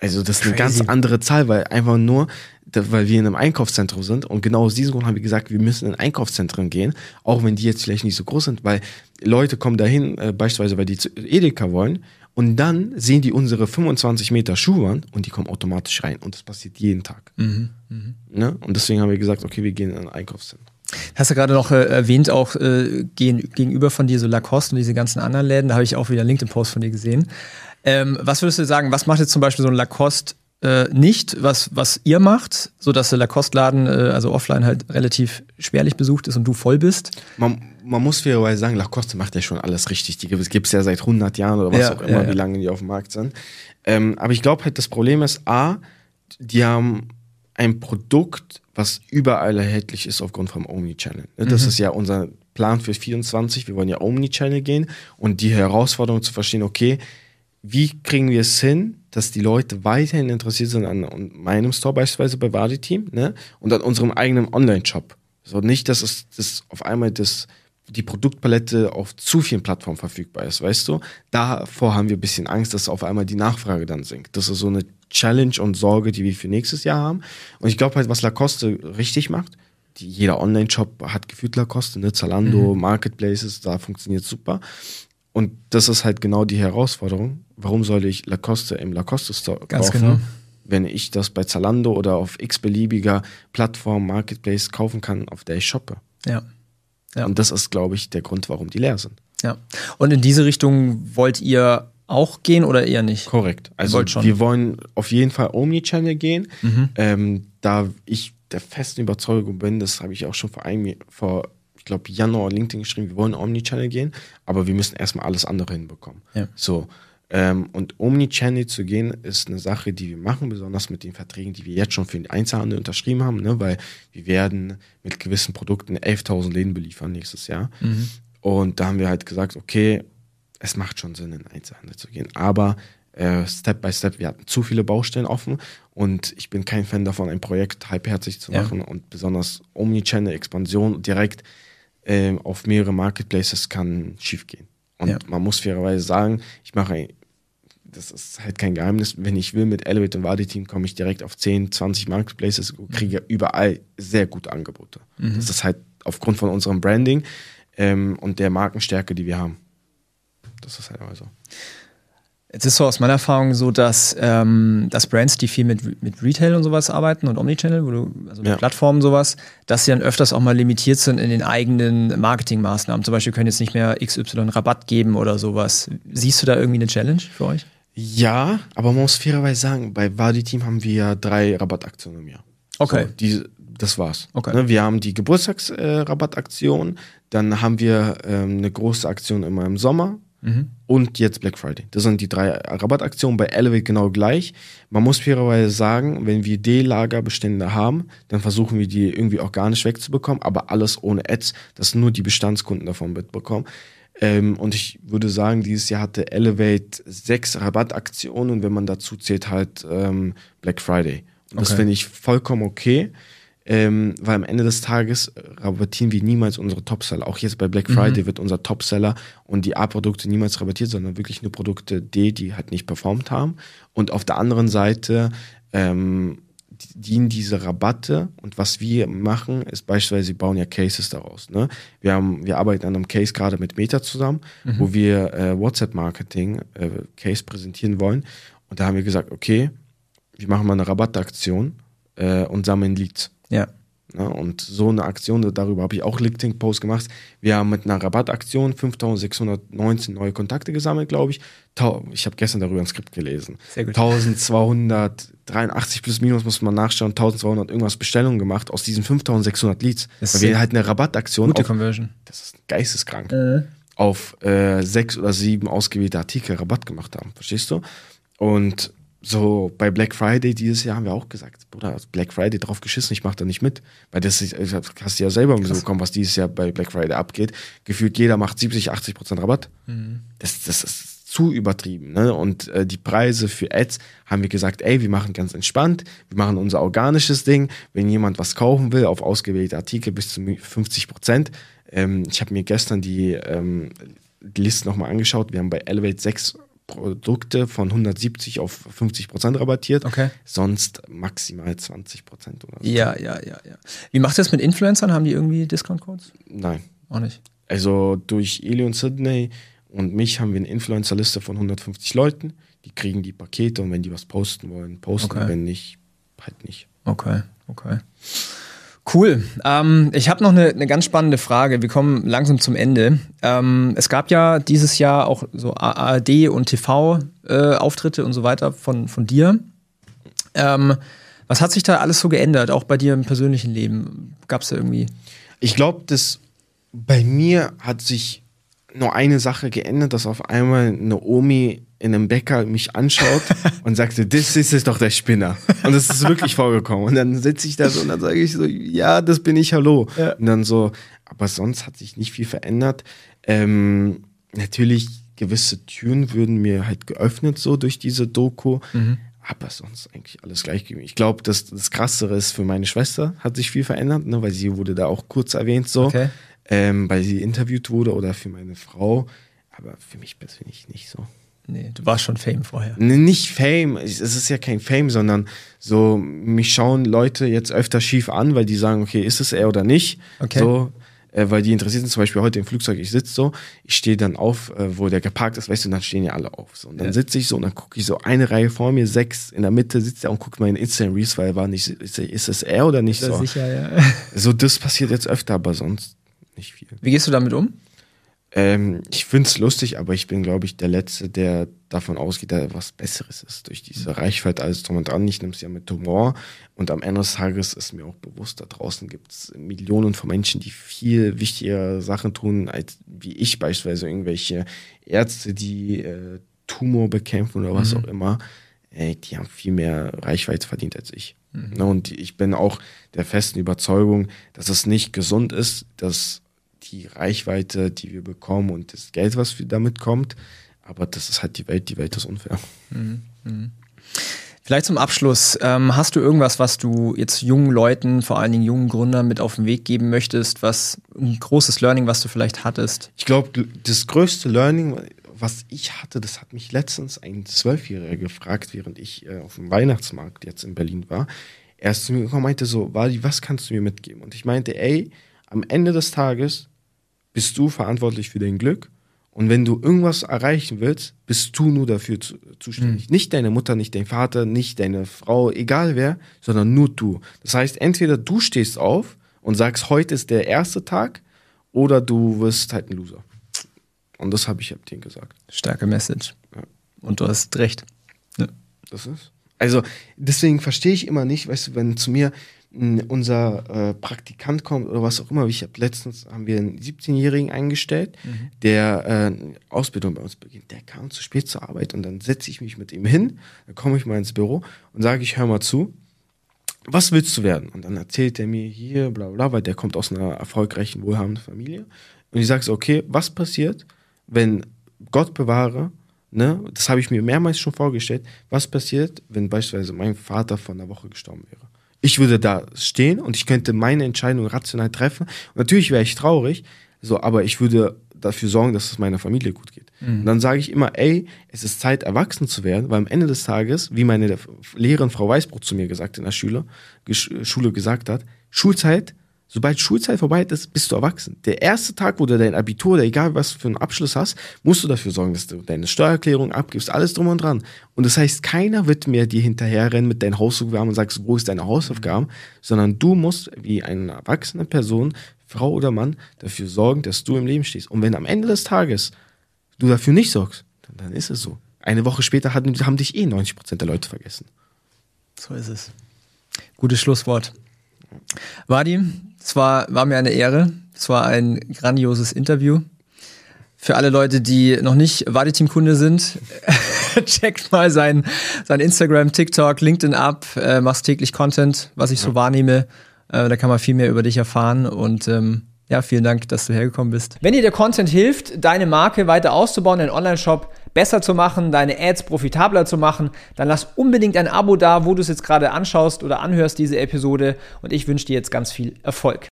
Also das ist eine Crazy. ganz andere Zahl, weil einfach nur, weil wir in einem Einkaufszentrum sind und genau aus diesem Grund haben wir gesagt, wir müssen in Einkaufszentren gehen, auch wenn die jetzt vielleicht nicht so groß sind, weil Leute kommen dahin, äh, beispielsweise weil die zu Edeka wollen und dann sehen die unsere 25 Meter Schuhwand und die kommen automatisch rein und das passiert jeden Tag. Ne? Und deswegen haben wir gesagt, okay, wir gehen in ein Einkaufszentrum. Hast du gerade noch äh, erwähnt, auch äh, gen, gegenüber von dir so Lacoste und diese ganzen anderen Läden, da habe ich auch wieder einen LinkedIn-Post von dir gesehen. Ähm, was würdest du sagen, was macht jetzt zum Beispiel so ein Lacoste äh, nicht, was, was ihr macht, sodass der Lacoste-Laden, äh, also offline halt relativ spärlich besucht ist und du voll bist? Man, man muss fairerweise sagen, Lacoste macht ja schon alles richtig. Die gibt es ja seit 100 Jahren oder was Ja, auch immer, ja, ja. wie lange die auf dem Markt sind. Ähm, aber ich glaube halt, das Problem ist, A, die haben ein Produkt, was überall erhältlich ist aufgrund vom Omnichannel. Ne, Das Mhm. ist ja unser Plan für 24. Wir wollen ja Omnichannel gehen und die Herausforderung zu verstehen, okay, wie kriegen wir es hin, dass die Leute weiterhin interessiert sind an meinem Store beispielsweise bei Vadi Team ne? und an unserem eigenen Online-Shop. So nicht, dass es dass auf einmal das, die Produktpalette auf zu vielen Plattformen verfügbar ist, weißt du? Davor haben wir ein bisschen Angst, dass auf einmal die Nachfrage dann sinkt. Das ist so eine Challenge und Sorge, die wir für nächstes Jahr haben. Und ich glaube halt, was Lacoste richtig macht, die, jeder Online-Shop hat gefühlt Lacoste, ne? Zalando, Marketplaces, da funktioniert super. Und das ist halt genau die Herausforderung. Warum soll ich Lacoste im Lacoste Store Ganz kaufen, genau. wenn ich das bei Zalando oder auf x-beliebiger Plattform, Marketplace kaufen kann, auf der ich shoppe? Ja. Ja. Und das ist, glaube ich, der Grund, warum die leer sind. Ja. Und in diese Richtung wollt ihr auch gehen oder eher nicht? Korrekt. Also. Mhm. wir wollen auf jeden Fall Omnichannel gehen. Ähm, da ich der festen Überzeugung bin, das habe ich auch schon vor einem, vor, glaube, Januar LinkedIn geschrieben, wir wollen Omnichannel gehen, aber wir müssen erstmal alles andere hinbekommen. Ja. So. Ähm, und Omnichannel zu gehen, ist eine Sache, die wir machen, besonders mit den Verträgen, die wir jetzt schon für den Einzelhandel unterschrieben haben, ne? weil wir werden mit gewissen Produkten 11.000 Läden beliefern nächstes Jahr. Und da haben wir halt gesagt, okay, es macht schon Sinn, in den Einzelhandel zu gehen. Aber äh, Step by Step, wir hatten zu viele Baustellen offen und ich bin kein Fan davon, ein Projekt halbherzig zu Ja. machen und besonders Omnichannel-Expansion direkt ähm, auf mehrere Marketplaces kann schiefgehen. Und Ja. man muss fairerweise sagen, ich mache das ist halt kein Geheimnis, wenn ich will, mit Elevate und Wadi Team komme ich direkt auf 10, 20 Marketplaces und kriege überall sehr gute Angebote. Das ist halt aufgrund von unserem Branding ähm, und der Markenstärke, die wir haben. Das ist halt also. Es ist so aus meiner Erfahrung so, dass, ähm, dass Brands, die viel mit, mit Retail und sowas arbeiten und Omnichannel, wo du, also mit Ja. Plattformen und sowas, dass sie dann öfters auch mal limitiert sind in den eigenen Marketingmaßnahmen. Zum Beispiel können jetzt nicht mehr XY Rabatt geben oder sowas. Siehst du da irgendwie eine Challenge für euch? Ja, aber man muss fairerweise sagen, bei Wadi Team haben wir ja drei Rabattaktionen im Jahr. Okay. So, die, das war's. Okay. Ne, wir haben die Geburtstagsrabattaktion, äh, dann haben wir ähm, eine große Aktion immer im Sommer Mhm. und jetzt Black Friday. Das sind die drei Rabattaktionen. Bei Elevate genau gleich. Man muss fairerweise sagen, wenn wir D-Lagerbestände haben, dann versuchen wir die irgendwie organisch wegzubekommen, aber alles ohne Ads, dass nur die Bestandskunden davon mitbekommen. Ähm, und ich würde sagen, dieses Jahr hatte Elevate sechs Rabattaktionen und wenn man dazu zählt, halt ähm, Black Friday. Und das Okay. finde ich vollkommen okay. Ähm, weil am Ende des Tages rabattieren wir niemals unsere Topseller. Auch jetzt bei Black Friday wird unser Topseller und die A-Produkte niemals rabattiert, sondern wirklich nur Produkte D, die halt nicht performt haben. Und auf der anderen Seite ähm, dienen diese Rabatte und was wir machen, ist beispielsweise, wir bauen ja Cases daraus. Ne? Wir, haben, wir arbeiten an einem Case gerade mit Meta zusammen, wo wir äh, WhatsApp-Marketing äh, präsentieren wollen. Und da haben wir gesagt, okay, wir machen mal eine Rabattaktion äh, und sammeln Leads. Ja. Ne? Und so eine Aktion, darüber habe ich auch LinkedIn-Post gemacht. Wir haben mit einer Rabattaktion 5619 neue Kontakte gesammelt, glaube ich. Ich habe gestern darüber ein Skript gelesen. Sehr gut. 1283 plus minus muss man nachschauen, 1200 irgendwas Bestellungen gemacht aus diesen 5600 Leads. Das weil wir halt eine Rabattaktion Gute auf, Conversion. das ist geisteskrank, auf äh, sechs oder sieben ausgewählte Artikel Rabatt gemacht haben. Verstehst du? Und so bei Black Friday dieses Jahr haben wir auch gesagt, Bruder, Black Friday drauf geschissen, ich mach da nicht mit. Weil das ist, hast du ja selber mitbekommen, was dieses Jahr bei Black Friday abgeht. Gefühlt jeder macht 70, 80 Prozent Rabatt. Das, das ist zu übertrieben. Ne? Und äh, die Preise für Ads haben wir gesagt, ey, wir machen ganz entspannt, wir machen unser organisches Ding. Wenn jemand was kaufen will, auf ausgewählte Artikel bis zu 50 Prozent. Ähm, ich habe mir gestern die, ähm, die Liste nochmal angeschaut. Wir haben bei Elevate 6 Produkte von 170 auf 50 Prozent rabattiert. Okay. Sonst maximal 20 Prozent oder so. Ja, ja, ja, ja. Wie macht ihr das mit Influencern? Haben die irgendwie Discount-Codes? Nein. Auch nicht. Also durch Eli und Sydney und mich haben wir eine Influencer-Liste von 150 Leuten. Die kriegen die Pakete und wenn die was posten wollen, posten. Okay. Wenn nicht, halt nicht. Okay, okay. Cool. Ähm, ich habe noch eine, eine ganz spannende Frage. Wir kommen langsam zum Ende. Ähm, es gab ja dieses Jahr auch so ARD und TV-Auftritte äh, und so weiter von, von dir. Ähm, was hat sich da alles so geändert, auch bei dir im persönlichen Leben? Gab es da irgendwie? Ich glaube, dass bei mir hat sich nur eine Sache geändert, dass auf einmal eine Omi in einem Bäcker mich anschaut und sagte, das ist es doch der Spinner. Und das ist wirklich vorgekommen. Und dann sitze ich da so und dann sage ich so, ja, das bin ich, hallo. Ja. Und dann so, aber sonst hat sich nicht viel verändert. Ähm, natürlich, gewisse Türen würden mir halt geöffnet, so durch diese Doku. Aber sonst eigentlich alles gleich geblieben. Ich glaube, das, das Krassere ist für meine Schwester hat sich viel verändert, ne, weil sie wurde da auch kurz erwähnt, so, Okay. Ähm, weil sie interviewt wurde oder für meine Frau. Aber für mich persönlich nicht so. Nee, du warst schon Fame vorher. Ne, Nicht Fame, es ist ja kein Fame, sondern so, mich schauen Leute jetzt öfter schief an, weil die sagen, okay, ist es er oder nicht? Okay. So, äh, weil die interessiert sind, zum Beispiel heute im Flugzeug, ich sitze so, ich stehe dann auf, äh, wo der geparkt ist, weißt du, und dann stehen ja alle auf. So. Und dann Ja. sitze ich so und dann gucke ich so eine Reihe vor mir, sechs in der Mitte sitzt er und guckt meine Instagram Reels, weil er war nicht, ist, ist es er oder nicht so? sicher, ja. So, das passiert jetzt öfter, aber sonst nicht viel. Wie gehst du damit um? Ähm, ich find's lustig, aber ich bin, glaube ich, der Letzte, der davon ausgeht, dass was Besseres ist. Durch diese Reichweite, alles drum und dran. Ich nehme es ja mit Humor. Und am Ende des Tages ist mir auch bewusst, da draußen gibt's Millionen von Menschen, die viel wichtigere Sachen tun, als wie ich beispielsweise irgendwelche Ärzte, die äh, Tumor bekämpfen oder was auch immer. Ey, die haben viel mehr Reichweite verdient als ich. Ne, und ich bin auch der festen Überzeugung, dass es nicht gesund ist, dass die Reichweite, die wir bekommen und das Geld, was wir damit kommt, aber das ist halt die Welt, die Welt ist unfair. Vielleicht zum Abschluss, ähm, hast du irgendwas, was du jetzt jungen Leuten, vor allen Dingen jungen Gründern mit auf den Weg geben möchtest, was ein großes Learning, was du vielleicht hattest? Ich glaube, das größte Learning, was ich hatte, das hat mich letztens ein Zwölfjähriger gefragt, während ich äh, auf dem Weihnachtsmarkt jetzt in Berlin war. Er ist zu mir gekommen und meinte so, Wadi, was kannst du mir mitgeben? Und ich meinte, ey, am Ende des Tages bist du verantwortlich für dein Glück. Und wenn du irgendwas erreichen willst, bist du nur dafür zu, zuständig. Nicht deine Mutter, nicht dein Vater, nicht deine Frau, egal wer, sondern nur du. Das heißt, entweder du stehst auf und sagst, heute ist der erste Tag, oder du wirst halt ein Loser. Und das habe ich ab denen gesagt. Starke Message. Ja. Und du hast recht. Ja. Das ist. Also, deswegen verstehe ich immer nicht, weißt du, wenn zu mir unser äh, Praktikant kommt oder was auch immer. Ich habe letztens haben wir einen 17-Jährigen eingestellt, der äh, Ausbildung bei uns beginnt. Der kam zu spät zur Arbeit und dann setze ich mich mit ihm hin, dann komme ich mal ins Büro und sage ich, hör mal zu, was willst du werden? Und dann erzählt er mir hier, bla bla, weil der kommt aus einer erfolgreichen, wohlhabenden Familie. Und ich sage so, okay, was passiert, wenn Gott bewahre, ne, das habe ich mir mehrmals schon vorgestellt, was passiert, wenn beispielsweise mein Vater vor einer Woche gestorben wäre? Ich würde da stehen und ich könnte meine Entscheidung rational treffen. Und natürlich wäre ich traurig, so, aber ich würde dafür sorgen, dass es meiner Familie gut geht. Und dann sage ich immer, ey, es ist Zeit, erwachsen zu werden, weil am Ende des Tages, wie meine Lehrerin Frau Weißbrot zu mir gesagt in der Schule, Schule gesagt hat, Schulzeit, sobald Schulzeit vorbei ist, bist du erwachsen. Der erste Tag, wo du dein Abitur oder egal was für einen Abschluss hast, musst du dafür sorgen, dass du deine Steuererklärung abgibst, alles drum und dran. Und das heißt, keiner wird mehr dir hinterherrennen mit deinen Hausaufgaben und sagst, wo ist deine Hausaufgaben, sondern du musst wie eine erwachsene Person, Frau oder Mann, dafür sorgen, dass du im Leben stehst. Und wenn am Ende des Tages du dafür nicht sorgst, dann, dann ist es so. Eine Woche später hatten, haben dich eh 90% der Leute vergessen. So ist es. Gutes Schlusswort. Wadi, es war, war mir eine Ehre. Es war ein grandioses Interview. Für alle Leute, die noch nicht Wadi-Team-Kunde sind, checkt mal sein, sein Instagram, TikTok, LinkedIn ab, äh, machst täglich Content, was ich so wahrnehme. Äh, da kann man viel mehr über dich erfahren und ähm, ja, vielen Dank, dass du hergekommen bist. Wenn dir der Content hilft, deine Marke weiter auszubauen, deinen Online-Shop besser zu machen, deine Ads profitabler zu machen, dann lass unbedingt ein Abo da, wo du es jetzt gerade anschaust oder anhörst, diese Episode. Und ich wünsche dir jetzt ganz viel Erfolg.